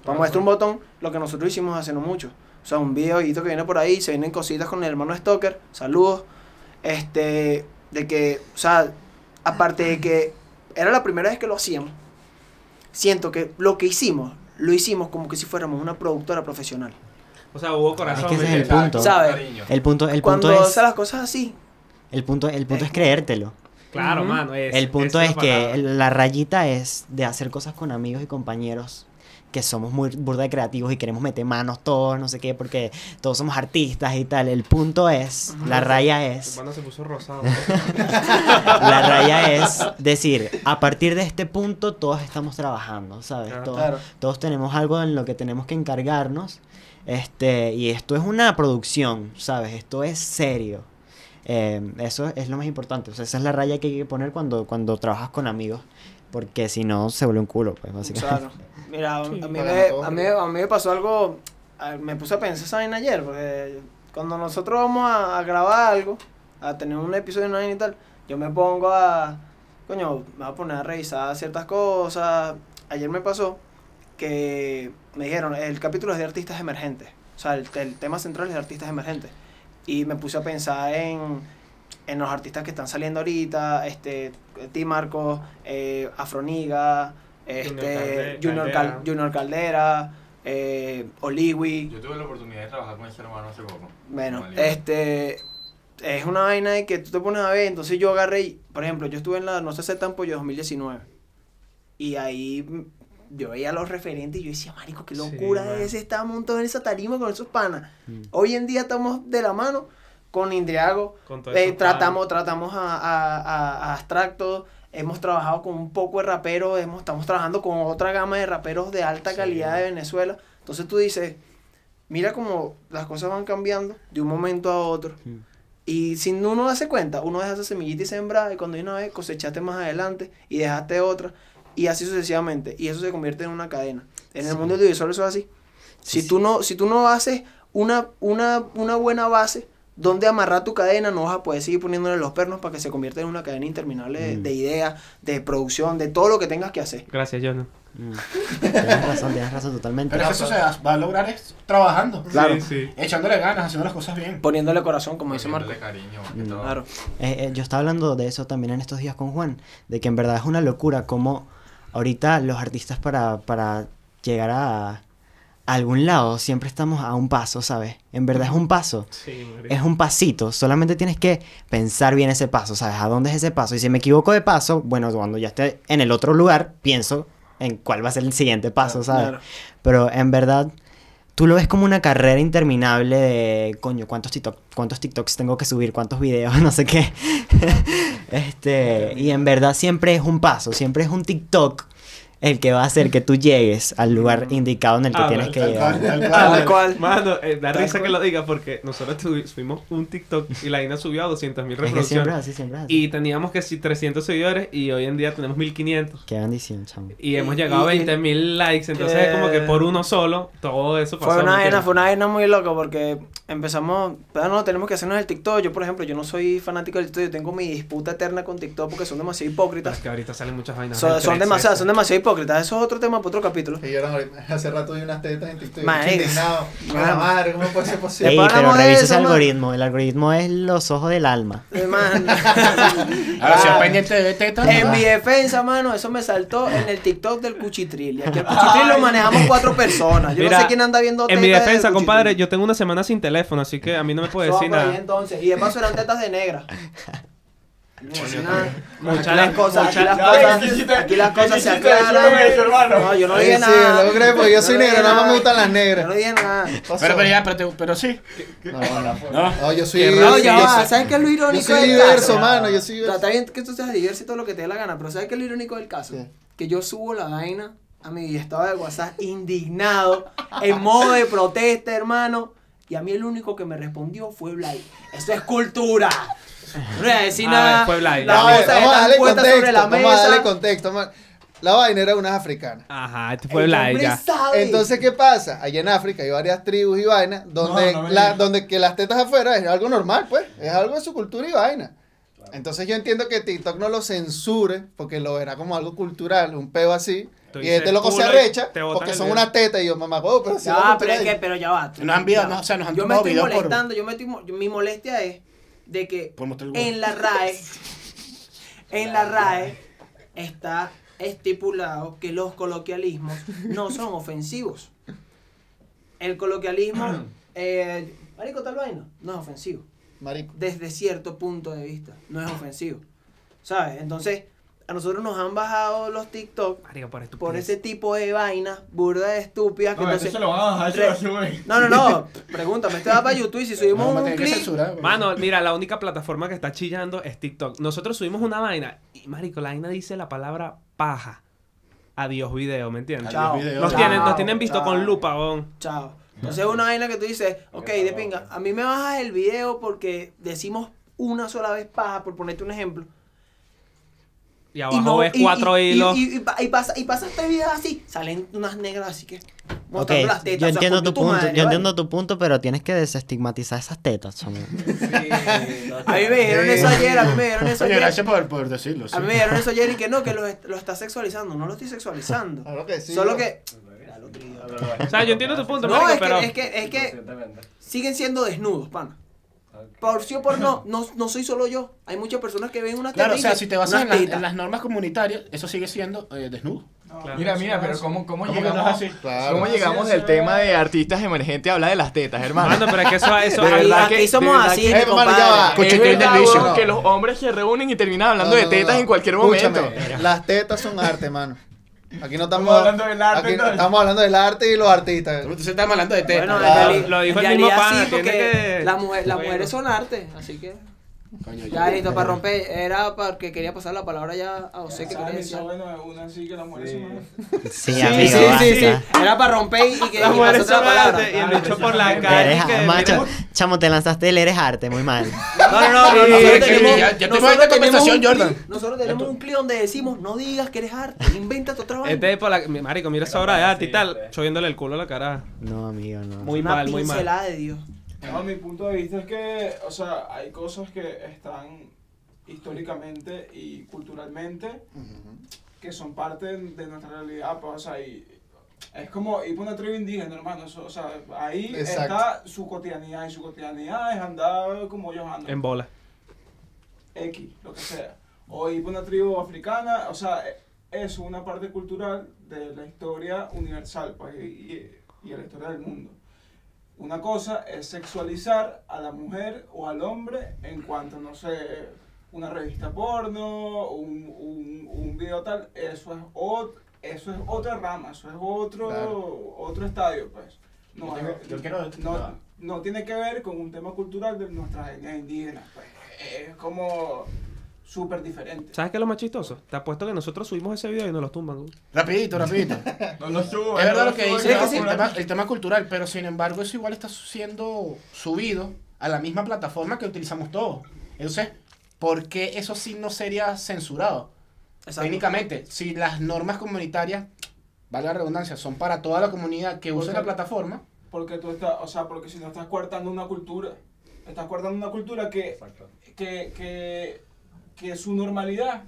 Para muestra un botón, lo que nosotros hicimos hace no mucho. O sea, un videoito que viene por ahí, se vienen cositas con el hermano Stoker. Saludos. Este, de que, o sea, aparte de que era la primera vez que lo hacíamos, siento que lo que hicimos, lo hicimos como que si fuéramos una productora profesional. O sea, hubo Es corazón. que ese es el ¿me punto. ¿Sabes? El punto, el Cuando punto es, haces las cosas así, el punto, el punto Es es creértelo. Claro, Ujú. mano. es- El punto es la que palabra. la rayita es de hacer cosas con amigos y compañeros que somos muy burda de creativos y queremos meter manos todos, no sé qué, porque todos somos artistas y tal. El punto es, la raya es, se puso rosado. la raya es decir, a partir de este punto todos estamos trabajando, ¿sabes? Claro. Todos, claro. todos tenemos algo en lo que tenemos que encargarnos. Este, y esto es una producción, ¿sabes? Esto es serio. Eh, eso es lo más importante. O sea, esa es la raya que hay que poner cuando, cuando trabajas con amigos. Porque si no, se vuelve un culo, pues, básicamente. Claro. Mira, a, a mí me, a, mí, a mí me pasó algo, a- me puse a pensar esa vaina ayer, porque cuando nosotros vamos a, a grabar algo, a tener un episodio y tal, yo me pongo a, coño, me voy a poner a revisar ciertas cosas. Ayer me pasó que me dijeron, el capítulo es de artistas emergentes, o sea, el, el tema central es de artistas emergentes. Y me puse a pensar en, en los artistas que están saliendo ahorita, este, T. Marcos, eh, Afroniga, este, Junior, Cal- Caldera. Junior Caldera, eh, Oliwi. Yo tuve la oportunidad de trabajar con ese hermano hace poco. Bueno, este es una vaina de que tú te pones a ver, entonces yo agarré, y, por ejemplo, yo estuve en la No sé hacer tan pollo 2019 y ahí yo veía a los referentes y yo decía, marico, qué Sí, locura man. es estar montado en esa tarima con esos panas. Mm. Hoy en día estamos de la mano con Indriago, Con eh, tratamos, tratamos a, a, a- a Abstracto, hemos trabajado con un poco de raperos, hemos, estamos trabajando con otra gama de raperos de alta Sí. calidad de Venezuela. Entonces tú dices, mira cómo las cosas van cambiando de un momento a otro. Y si uno no hace cuenta, uno deja esa semillita y sembrar, y cuando hay una vez cosechaste más adelante y dejaste otra, y así sucesivamente. Y eso se convierte en una cadena. En el mundo audiovisual eso es así. Sí, si, tú no, si tú no haces una, una, una buena base donde amarrar tu cadena, no vas a poder seguir poniéndole los pernos para que se convierta en una cadena interminable de, Mm. de ideas, de producción, de todo lo que tengas que hacer. Gracias, Jonah. Mm. Tienes razón, tienes razón totalmente. Pero eso se va a lograr es trabajando, Claro. Sí, sí. echándole ganas, haciendo las cosas bien. Poniéndole corazón, como dice Marco. Poniéndole cariño, Mm. todo. Claro. Eh, eh, yo estaba hablando de eso también en estos días con Juan, de que en verdad es una locura como ahorita los artistas para, para llegar a, a algún lado siempre estamos a un paso, ¿sabes? En verdad es un paso, Sí, es un pasito, solamente tienes que pensar bien ese paso, ¿sabes? ¿A dónde es ese paso? Y si me equivoco de paso, bueno, cuando ya esté en el otro lugar, pienso en cuál va a ser el siguiente paso, ¿sabes? Claro. Pero en verdad, tú lo ves como una carrera interminable de, coño, ¿cuántos, TikTok, cuántos TikToks tengo que subir? ¿Cuántos videos? No sé qué. este, y en verdad siempre es un paso, siempre es un TikTok el que va a hacer que tú llegues al lugar indicado en el que Ah, tienes que Tal llegar. tal Ah, cual. Tal cual. Mano, eh, da Tal risa que lo diga porque nosotros subimos un TikTok y la Ina subió a 200 mil Es que siempre reproducciones. así, siempre así. Y teníamos que si 300 seguidores y hoy en día tenemos 1500. Qué bendición, chamo. Y hemos Y- llegado a y- 20 mil likes. Entonces es como que por uno solo todo eso pasó. Fue una ¿me vaina, fue una vaina muy loca porque empezamos, pero no, tenemos que hacernos el TikTok. Yo, por ejemplo, yo no soy fanático del TikTok, yo tengo mi disputa eterna con TikTok porque son demasiado Pero hipócritas. es que ahorita salen muchas vainas. Son, El son 13, demasiadas, son demasiado hipócritas. Eso es otro tema para otro capítulo. Hace rato vi unas tetas en TikTok. La madre, ¿cómo puede ser posible? Ey, pero revisa eso, ese man. algoritmo. El algoritmo es los ojos del alma. Man. Ahora, si es Ah, pendiente de tetas, En mi defensa, mano, eso me saltó en el TikTok del cuchitril. Y aquí el cuchitril lo manejamos cuatro personas. Yo no sé quién anda viendo En mi defensa, compadre, yo tengo una semana sin teléfono, así que a mí no me puede decir nada. entonces. Y de paso eran tetas de negra. No, Coño, nada. mucha aquí las la- cosas, aquí las cosas, aquí las ¿Qué cosas se aclaran. no yo no Sí, dije sí, nada. lo creo, porque yo soy negro, nada más me gustan las Yo negras. no dije nada. Pero, pero ya, pero, te- pero sí. No, No. no, yo soy Qué No, diverso. ya yo va. soy- ¿Sabes qué es lo Yo irónico soy del diverso, caso? mano, yo soy diverso. Está bien que tú seas diverso y todo lo que te dé la gana, pero ¿sabes qué es lo irónico del caso? Que yo subo la vaina a mi estado de WhatsApp indignado, en modo de protesta, hermano, y a mí el único que me respondió fue Blay. Eso es cultura. No voy a decir A nada. fue Blay. Las A ver, cosas vamos a darle contexto, sobre la vamos a darle contexto. La vaina era unas africanas. Ajá, este fue Blay ya. sabe. Entonces, ¿qué pasa? Allá en África hay varias tribus y vainas donde, No, la- donde que las tetas afuera es algo normal, pues. Es algo de su cultura y vaina. Entonces yo entiendo que TikTok no lo censure porque lo verá como algo cultural, un peo así. Tú y dices este loco se culo y arrecha te botan porque el son video. unas tetas y yo, mamá, huevo, pero si cultura pero es que, pero ya va. Nos han enviado, Ya va. no, o sea, nos han Yo me tomado estoy video por- molestando, yo me estoy, mo- mi molestia es de que Por mostrar el huevo. en la RAE, en la RAE está estipulado que los coloquialismos no son ofensivos. El coloquialismo, eh, marico tal vaina, no es ofensivo. Marico. Desde cierto punto de vista, no es ofensivo. ¿Sabes? Entonces, a nosotros nos han bajado los TikTok Marico, por ese tipo de vainas burda de estúpidas que No, entonces esto se lo van a bajar, se re- lo suben. no no no pregúntame esto va para YouTube y si subimos un clip censurar. Mano, mira, la única plataforma que está chillando es TikTok. Nosotros subimos una vaina y, marico, la vaina dice la palabra paja. Adiós video, ¿me entiendes? Chao. video. Nos Chao. tienen, nos tienen visto Chao. con lupa, weón. chao entonces es una vaina que tú dices ok de pinga a mí me bajas el video porque decimos una sola vez paja por ponerte un ejemplo Y abajo ves cuatro y, hilos. y, y, pa- y pasa y pasa este video así salen unas negras así que Ok, mostrando las tetas yo o sea, entiendo tu punto, madre, yo ¿vale? entiendo tu punto, pero tienes que desestigmatizar esas tetas, chamo. a mí me dijeron eso ayer a mí me dijeron eso ayer gracias por, por decirlo. sí. A mí me dijeron eso ayer y que no, que lo, lo está sexualizando. No lo estoy sexualizando. Claro que sí. Solo bro. O sea, yo entiendo tu punto, No, marico, es que, pero... es que, es que siguen siendo desnudos, pana. Por sí o por no, no, no soy solo yo. Hay muchas personas que ven una Claro, o sea, si te basas en, "Unas las- tetas". en las normas comunitarias, eso sigue siendo eh, desnudo. Mira, mira, pero ¿cómo, cómo ¿Cómo que no es llegamos, así? Claro. ¿cómo llegamos Sí, del tema de artistas emergentes a hablar de las tetas, hermano? Mano, pero es que eso, eso De verdad aquí que- somos de verdad así, que- mi Eh, hermano, compadre. ya va. Es Cuchitril del verdad, vicio. weón, que los hombres se reúnen y terminan hablando No, de no, tetas no. en cualquier Escúchame, momento. Las tetas son arte, mano. Aquí no estamos, Estamos hablando del arte, aquí no- entonces. estamos hablando del arte y los artistas. Entonces estamos hablando de. Bueno, Claro. reali- Lo dijo el mismo pana, sí, porque que- las, mujeres, las Bueno. mujeres son arte, así que. Coño, Ya, yo- listo, para romper. Era porque quería pasar la palabra ya a José que quería Eso, decir. bueno, una así que las mujeres son más- Sí, Sí, amigo, sí, sí, sí. basta. Era para romper y, que Las y mujeres son palabra. y el bicho por la Eres, calle que... macho, chamo, te lanzaste el eres arte, muy mal. No, no, no, Sí, nosotros sí, tenemos, ya- ya nosotros tenemos conversación, un Jordan. Nosotros tenemos un clip donde decimos, no digas que eres arte, invéntate otra vaina. Este es por la... Marico, mira esa obra de arte y tal. Choviéndole el culo a la cara. No, amigo, no. Muy mal, muy mal. pincelada de Dios. No, mi punto de vista es que, o sea, hay cosas que están históricamente y culturalmente que son parte de nuestra realidad, pues, o sea, y es como ir por una tribu indígena, hermano, eso, o sea, ahí Exacto. está su cotidianidad, y su cotidianidad es andar como ellos andan. En bola. X, lo que sea. O ir por una tribu africana, o sea, e- es una parte cultural de la historia universal pues, y, y- y de la historia del mundo. Una cosa es sexualizar a la mujer o al hombre en cuanto, no sé, una revista porno, un, un, un video tal, eso es, eso es otra rama, eso es otro, Claro. otro estadio, pues. No, Yo tengo- es- yo quiero- no, no tiene que ver con un tema cultural de nuestras etnias indígenas, pues. Es como súper diferente. ¿Sabes qué es lo más chistoso? Te apuesto que nosotros subimos ese video y nos lo tumban. güey. Rapidito, rapidito. No lo subo. Es verdad no lo que dice no el, tema, el tema cultural, pero sin embargo eso igual está siendo subido a la misma plataforma que utilizamos todos. Entonces, ¿por qué eso sí no sería censurado? Exacto. Técnicamente, si las normas comunitarias, vale la redundancia, son para toda la comunidad que use Porque- la plataforma, Porque tú estás, o sea, porque si no estás coartando una cultura. Estás coartando una cultura que, que, que, que su normalidad,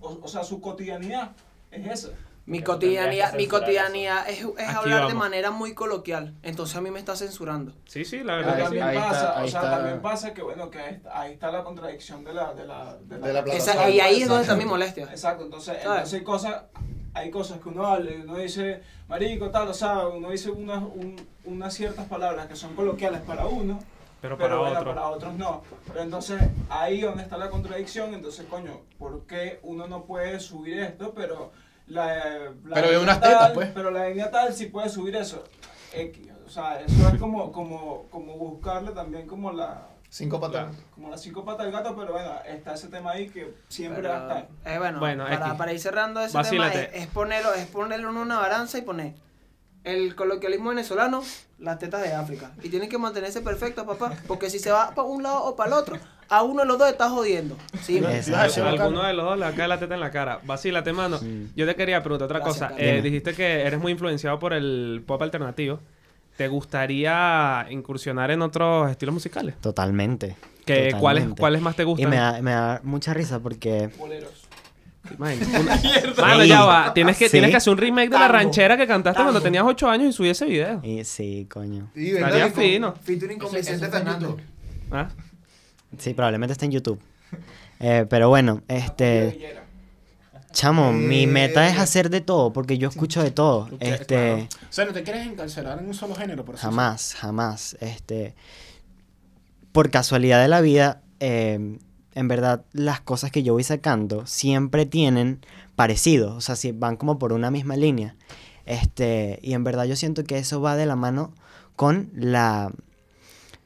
o, o sea, su cotidianidad es esa. Mi cotidianidad, que mi censurar cotidianidad es, es hablar de vamos. manera muy coloquial. Entonces a mí me está censurando. Sí, sí, la Pero verdad que sí. también ahí está, pasa, ahí o sea, está. también pasa que bueno, que ahí está, ahí está la contradicción de la, de la, De la plataforma. Esa- y ahí es donde está Exacto. mi molestia. Exacto, entonces, ¿Sabes? entonces hay cosas, hay cosas que uno habla uno dice, marico, tal, o sea, uno dice unas, un- unas ciertas palabras que son coloquiales para uno, Pero pero para otro. para otros no. Pero entonces, ahí donde está la contradicción, entonces, coño, ¿por qué uno no puede subir esto, pero la, la Pero de unas tal, tetas, pues. Pero la etnia tal sí puede subir eso. X, o sea, eso es como, como, como buscarle también como la, Cinco patas. como la psicópata del gato, pero bueno, está ese tema ahí que siempre Pero, va a estar. eh, bueno, Bueno, para, para ir cerrando ese Vacílate. tema, es, es ponerlo, es ponerlo en una balanza y poner el coloquialismo venezolano, las tetas de África. Y tienen que mantenerse perfectos, papá. Porque si se va para un lado o para el otro, a uno de los dos está jodiendo. Sí, Exacto. Alguno de los dos le va a caer la teta en la cara. Vacílate, mano. Sí. Yo te quería preguntar otra Gracias, cosa. Eh, dijiste que eres muy influenciado por el pop alternativo. ¿Te gustaría incursionar en otros estilos musicales? Totalmente. ¿Qué, ¿cuáles, totalmente. ¿Cuáles más te Y gustan? me da, me da mucha risa porque... Boleros. Imagínate, una- Mano, Sí. ya va. Tienes que, Sí. tienes que hacer un remake de la ranchera que cantaste cuando tenías 8 años y subí ese video. Y sí, coño. Y Estaría ¿verdad? fino. Featuring con Vicente está en Fernández. YouTube. ¿Ah? Sí, probablemente está en YouTube. Eh, pero bueno, este... Chamo, mi meta es Eh. hacer de todo, porque yo escucho de todo. Este, claro. O sea, no te quieres encarcelar en un solo género, por así Jamás, jamás. Este, por casualidad de la vida, eh, en verdad, las cosas que yo voy sacando siempre tienen parecido. O sea, si van como por una misma línea. Este, y en verdad yo siento que eso va de la mano con la,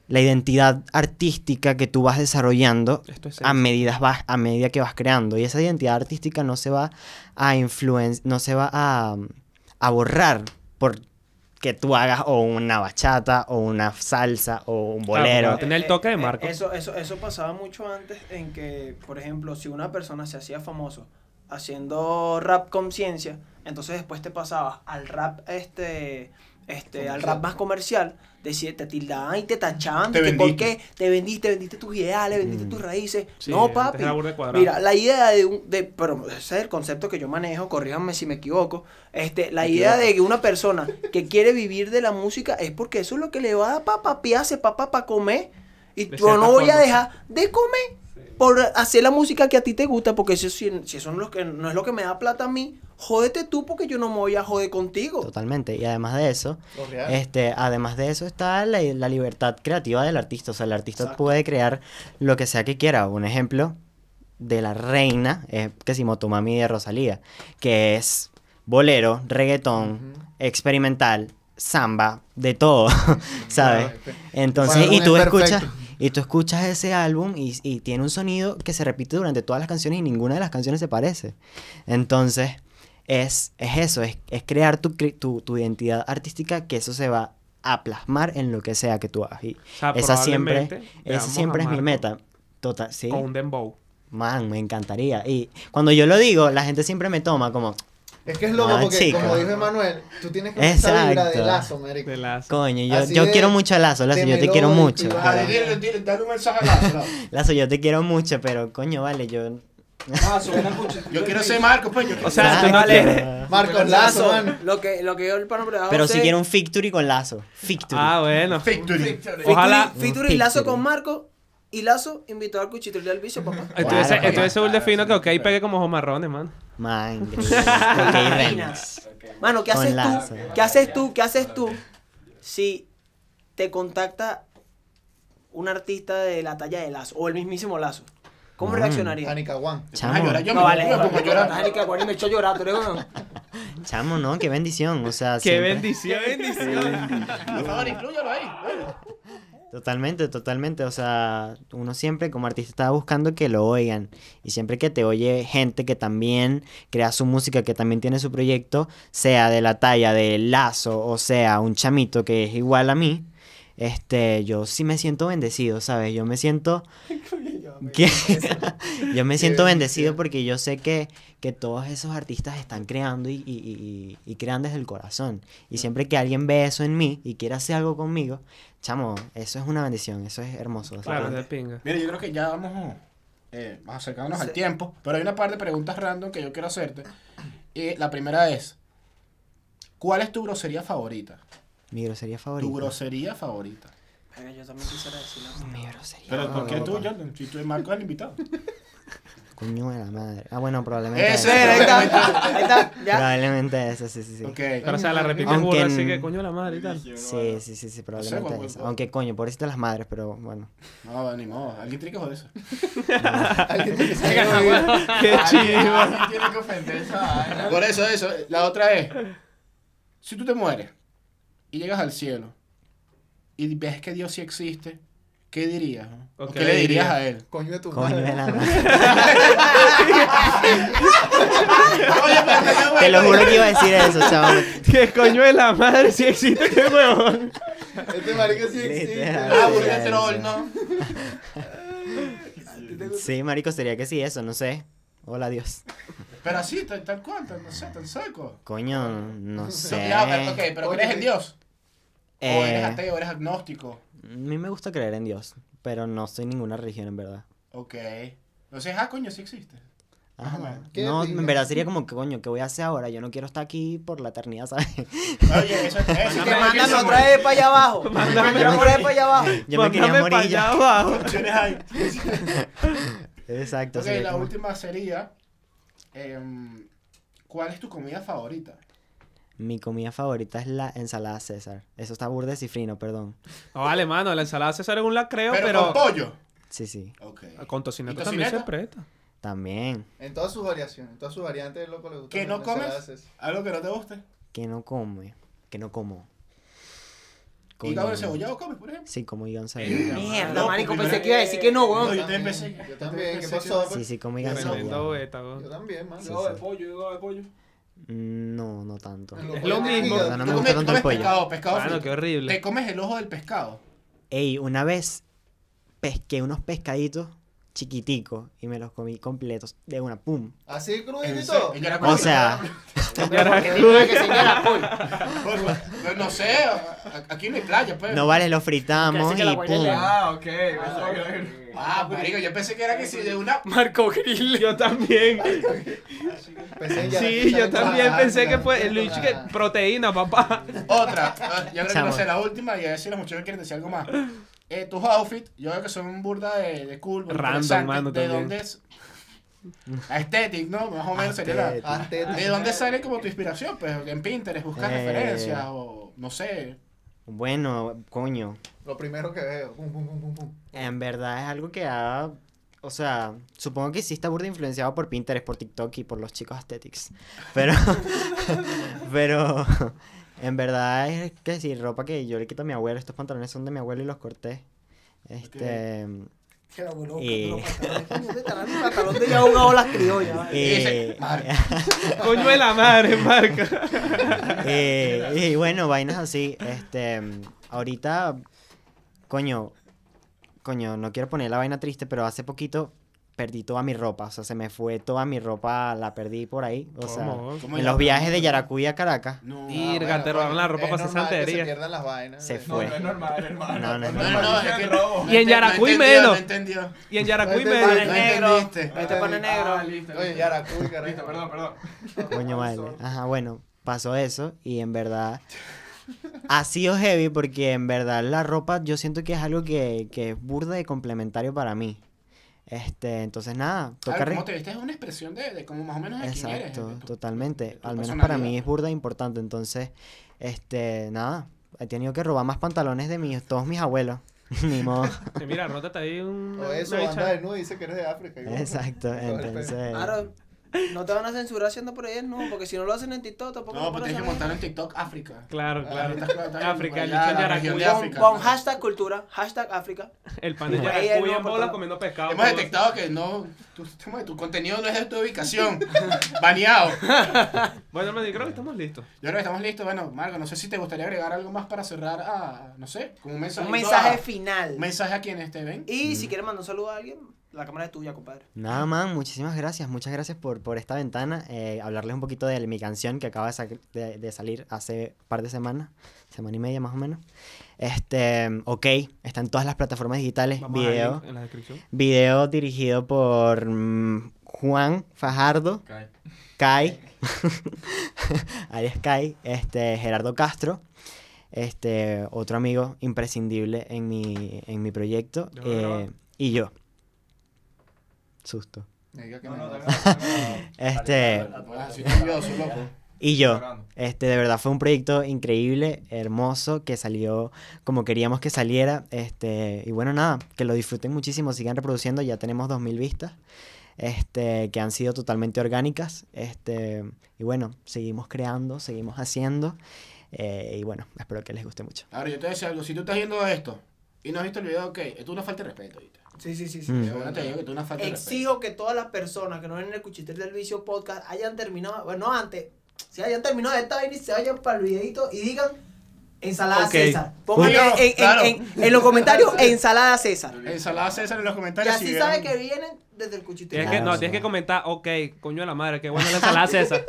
la identidad artística que tú vas desarrollando es a medida, vas, a medida que vas creando. Y esa identidad artística no se va a influenciar, no se va a, a borrar por que tú hagas o una bachata o una salsa o un bolero. Claro, Tiene el toque de Eh, eh, Marco. Eso, eso, eso pasaba mucho antes en que, por ejemplo, si una persona se hacía famoso haciendo rap conciencia, entonces después te pasabas al rap este este al rap más comercial, decía, te tildaban y te tachaban Te de que por vendiste. qué te vendiste, vendiste tus ideales, vendiste Mm. tus raíces. Sí, no, papi. Mira, la idea de un de pero ese es el concepto que yo manejo, corríjanme si me equivoco. Este, la idea de que una persona que quiere vivir de la música es porque eso es lo que le va a dar para papiarse, papá, para comer. Y De yo no voy a dejar de comer por hacer la música que a ti te gusta, porque eso, si, si eso no es, lo que, no es lo que me da plata a mí, jódete tú porque yo no me voy a joder contigo. Totalmente. Y además de eso, este, además de eso está la, la libertad creativa del artista. O sea, el artista Exacto. puede crear lo que sea que quiera. Un ejemplo de la reina es que si Motomami de Rosalía, que es bolero, reggaetón, experimental, samba, de todo, ¿sabes? Entonces, Para y tú es escuchas, perfecto. Y tú escuchas ese álbum y, y tiene un sonido que se repite durante todas las canciones y ninguna de las canciones se parece. Entonces, es, es eso, es, es crear tu, tu, tu identidad artística que eso se va a plasmar en lo que sea que tú hagas. Y O sea, esa siempre, esa siempre es mi meta. Total, sí. Con un dembow. Man, me encantaría. Y cuando yo lo digo, la gente siempre me toma como, Es que es loco No, porque, chico. como dijo Emanuel, tú tienes como esa vibra de Exacto. lazo, marico. De las... coño, yo, yo de- quiero mucho a Lazo, Lazo, yo te quiero mucho. Ah, dile, dile, dale un mensaje a Lazo, Lazo. Lazo, yo te quiero mucho, pero coño, vale, yo... Ah, mucho. Yo quiero ser Marco, pues. Yo quiero O sea, tú no Vale. quieres... Marcos Lazo, man. lo que, lo que yo el pano Pero si quiero un Victory con Lazo. Victory. Ah, bueno. Victory. Ojalá- Featuring y Lazo con Marco. Y Lazo invitó al cuchitril al vicio, papá. Estuviese, Claro, estuviese un defino que ok pegue como jomarrones, man. Man, increíble. Ok, remix. Mano, ¿qué haces tú? ¿Qué haces tú? ¿Qué haces tú si te contacta un artista de la talla de Lazo o el mismísimo Lazo? ¿Cómo Mm. reaccionaría? Anica Juan. Chamo, yo No me- vale, me pongo a llorar. Angélica Guarín me echó a llorar, tú un- chamo, no, qué bendición. O sea, Qué siempre- bendición. Por favor, inclúyalo ahí. Totalmente, totalmente. O sea, uno siempre como artista está buscando que lo oigan. Y siempre que te oye gente que también crea su música, que también tiene su proyecto, sea de la talla de Lazo o sea un chamito que es igual a mí, este, yo sí me siento bendecido, ¿sabes? Yo me siento... que- yo me siento bendecido porque yo sé que, que todos esos artistas están creando y, y- y- y crean desde el corazón. Y siempre que alguien ve eso en mí y quiere hacer algo conmigo, chamo, eso es una bendición, eso es hermoso. Claro, de pinga. Mira, yo creo que ya vamos eh, acercándonos al tiempo, pero hay una par de preguntas random que yo quiero hacerte. Y la primera es, ¿cuál es tu grosería favorita? Mi grosería Tu favorita. grosería favorita. Venga, Yo también quisiera decirlo. Mi grosería. Pero ¿por qué no, tú, no. Jordan? Si tú eres Marco es el invitado. Coño de la madre. Ah, bueno, probablemente. Ese esa. Mira, ahí está, ahí está, ya. Probablemente esa, sí, sí, sí. Ok. Pero o sea, la repite Aunque burda, en- así que coño la madre y tal. Sí, sí, sí, sí, probablemente güey, esa. güey. Aunque coño, pobrecita las madres, pero bueno. No, ni modo. Alguien tiene que joder eso. Alguien tiene que oír. Qué chido. Alguien tiene que ofender esa vaina. Por eso, eso. La otra es, si tú te mueres y llegas al cielo y ves que Dios sí existe, ¿qué dirías? no? ¿O. ¿Qué le dirías a él? Coño de tu Coño de madre. la madre. Te lo juro que iba a decir eso, chaval. ¿Qué coño de la madre si existe qué huevón? Este marico sí existe. Ah, porque el troll, ¿no? Sí, marico, sería que sí, eso, no sé. Hola, Dios. Pero así, tal, tal cual, tal, no sé, tan seco. Coño, no sé. Ya, ok, pero Oye, ¿crees en Dios? ¿O eres Eh, ateo, eres agnóstico? a mí me gusta creer en Dios, pero no soy ninguna religión en verdad. Ok. Entonces, ah, coño, sí existe. Ajá. Ajá. ¿Qué No, en verdad sería como que coño, ¿qué voy a hacer ahora? Yo no quiero estar aquí por la eternidad, ¿sabes? Oye, eso es eso. Que mándame otra vez para allá abajo. Mándame otra vez para allá abajo. Yo me quería Mándame morir pa' ya. allá abajo. Exacto. Ok, la como- última sería. em, ¿cuál es tu comida favorita? Mi comida favorita es la ensalada César. Eso está burde cifrino, perdón. No, vale, mano, la ensalada César es un lacreo, Pero, pero, con pollo. Sí, sí. Ok. con tocineta ¿Y también se presta. También. En todas sus variaciones, en todas sus variantes, el loco le gusta. ¿Que no comes? ensaladas. ¿Algo que no te guste? Que no come. Que no como. ¿Hígado Coño. encebollado comes, por ejemplo? Sí, como hígado encebollado. Mierda, No, marico, pensé no- que iba a decir que no, No, weón. yo también pensé. Yo yo también, ¿qué pasó? Sí, sí, como hígado weón. Yo también, man. Sí, Hígado de pollo, hígado de pollo. No, no tanto. Es lo mismo. No, me gusta tanto el pollo. pescado, pescado frito. qué horrible. ¿Te comes el ojo del pescado? Ey, una vez pesqué unos pescaditos chiquiticos y me los comí completos de una pum. Así crudito O sea, no sé, a- aquí no hay playa, pues. no vale, lo fritamos y pum. Ah, ok. era- Ah, marico, yo pensé que era que si de una... Marco Grill. Yo también. Sí, yo también Ah, pensé que ah, fue el que ah. proteína, papá. Otra, ah, ya creo que no sé, la última y a ver si los muchachos quieren decir algo más. Eh, tus outfits, yo creo que son burda de, de cool, Random, mano, ¿De también. dónde es? Aesthetic, ¿no? Más o menos sería la... Aesthetic. ¿De dónde sale como tu inspiración? Pues en Pinterest, buscas Eh. referencias o no sé. Bueno, coño, Lo primero que veo. Pum, pum, pum, pum, pum. en verdad es algo que ha... O sea, supongo que sí está burda influenciado por Pinterest, por TikTok y por los chicos aesthetics. Pero... pero... En verdad es que sí, ropa que yo le quito a mi abuelo. Estos pantalones son de mi abuelo y los corté. Este... Que la abuelo Y- el pantalón de ya criollas. ¿vale? y-. Coño de la madre, marca. Eh, y bueno, vainas así. Este, ahorita, coño, coño, no quiero poner la vaina triste, pero hace poquito perdí toda mi ropa. O sea, se me fue toda mi ropa, la perdí por ahí. O sea, ¿Cómo? ¿Cómo en los viajes de Yaracuy a Caracas. No, Y- Ah, Irga, te robaron la ropa para santería. Se pierdan las vainas. Se No, fue. no es normal, hermano. No, no es no, no, normal. no, es que robo. no Y en Yaracuy menos. Y en Yaracuy Este. Pane No negro. Este pane negro. Oye, Yaracuy, carajo. Listo, perdón, perdón. Coño, vale. Ajá, bueno, pasó eso y en verdad ha sido heavy porque en verdad la ropa yo siento que es algo que, que es burda y complementario para mí. Este, entonces nada, toca Claro, ¿Cómo te viste? Es una expresión de, de como más o menos de quién eres. Exacto, de tu- totalmente. de Al menos para mí es burda importante. Entonces, este, nada, he tenido que robar más pantalones de mis, todos mis abuelos. Ni modo. Mira, rótate ahí un. O eso, anda desnudo y dice que eres de África. igual. Exacto, entonces. Claro, no te van a censurar haciendo por ahí, no, porque si no lo hacen en TikTok tampoco No, pues tienes que saber. en TikTok África. Claro, claro. Está en- África, el región de Yaracuy. Con, hashtag cultura, hashtag África. El pan de Ahí Yaracuy hay en bola comiendo pescado. Hemos detectado que no, tu, contenido no es de tu ubicación. Baneado. Bueno, me creo que estamos listos. Yo creo que estamos listos. Bueno, Marco, no sé si te gustaría agregar algo más para cerrar a, no sé, como un mensaje. Un mensaje final. Un mensaje a quienes te ven. Y si quieres mandar un saludo a alguien, la cámara es tuya, compadre. Nada, man, muchísimas gracias. Muchas gracias por, por esta ventana. Eh, hablarles un poquito de mi canción que acaba de, sa- de- de salir hace un par de semanas, semana y media más o menos. Este, ok, está en todas las plataformas digitales. Vamos a video. en la descripción. Video dirigido por mm, Juan Fajardo, Cae. Kai, alias Kai, este, Gerardo Castro, este, otro amigo imprescindible en mi, en mi proyecto, eh, y yo. Susto. Me diga que No, me no, va. También. Este, loco. y yo. Este, de verdad fue un proyecto increíble, hermoso, que salió como queríamos que saliera. Este, y bueno, nada, que lo disfruten muchísimo, sigan reproduciendo, ya tenemos 2000 vistas. Este, que han sido totalmente orgánicas. Este, y bueno, seguimos creando, seguimos haciendo. eh, y bueno, espero que les guste mucho. Ahora, yo te voy a decir algo. Si tú estás viendo esto y no has visto el video, ok, esto es una falta de respeto. ¿viste? Sí, sí, sí. sí. Mm. Verdad te digo que es una falta. Exijo que todas las personas que no ven el Cuchitel del Vicio podcast hayan terminado, bueno, antes, si hayan terminado esta vaina y se vayan para el videito y digan ensalada. César. Pónganle en, en- claro. en- en los comentarios ensalada César. Ensalada César en los Y comentarios. así si sabe vieron- que vienen desde el Cuchitel. Tienes que, no, tienes que comentar, ok, coño de la madre, qué buena la ensalada César.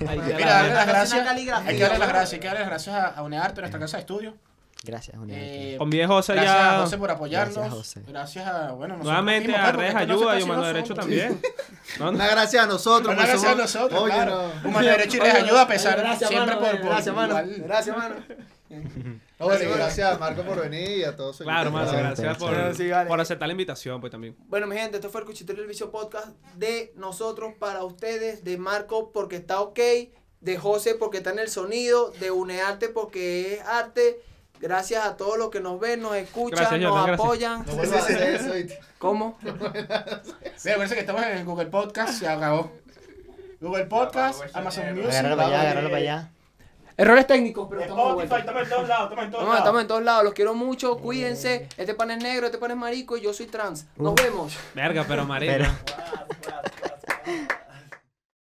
Mira, darle las gracias. Hay que darle las gracias. Hay que darle las gracias a, a Unearte, nuestra casa de estudio. Gracias. Eh, Con viejo José gracias a. José por apoyarnos. Gracias, José. Gracias a, bueno, nosotros Nuevamente mismos, a pues, Redes Ayuda y Humano Derecho también. No. Una gracias a nosotros. Una pues, gracias a somos- nosotros, Oye, claro. no. Humano Derecho y Les Ayuda a pesar Gracias, siempre mano, por, por gracias, mano. Gracias, mano. No, bueno, y gracias a Marco por venir y a todos. Claro, mano, Gracias, por, gracias. Sí, vale. por aceptar la invitación, pues también. Bueno, mi gente, esto fue el Cuchitorio del Vicio Podcast de nosotros para ustedes, de Marco porque está ok, de José porque está en el sonido, de Unearte porque es arte. Gracias a todos los que nos ven, nos escuchan, Gracias, nos Jordan, apoyan. No a hacer eso. ¿Cómo? Mira, parece que estamos en Google Podcast, se acabó. Google Podcast, Amazon Music. Agárralo para allá, agárralo para allá. Errores técnicos, pero estamos Spotify, estamos en todos lados, estamos en todos Vamos, lados. estamos en todos lados, los quiero mucho, cuídense. Este pan es negro, este pan es marico y yo soy trans. Nos vemos. Verga, pero marico. Pero-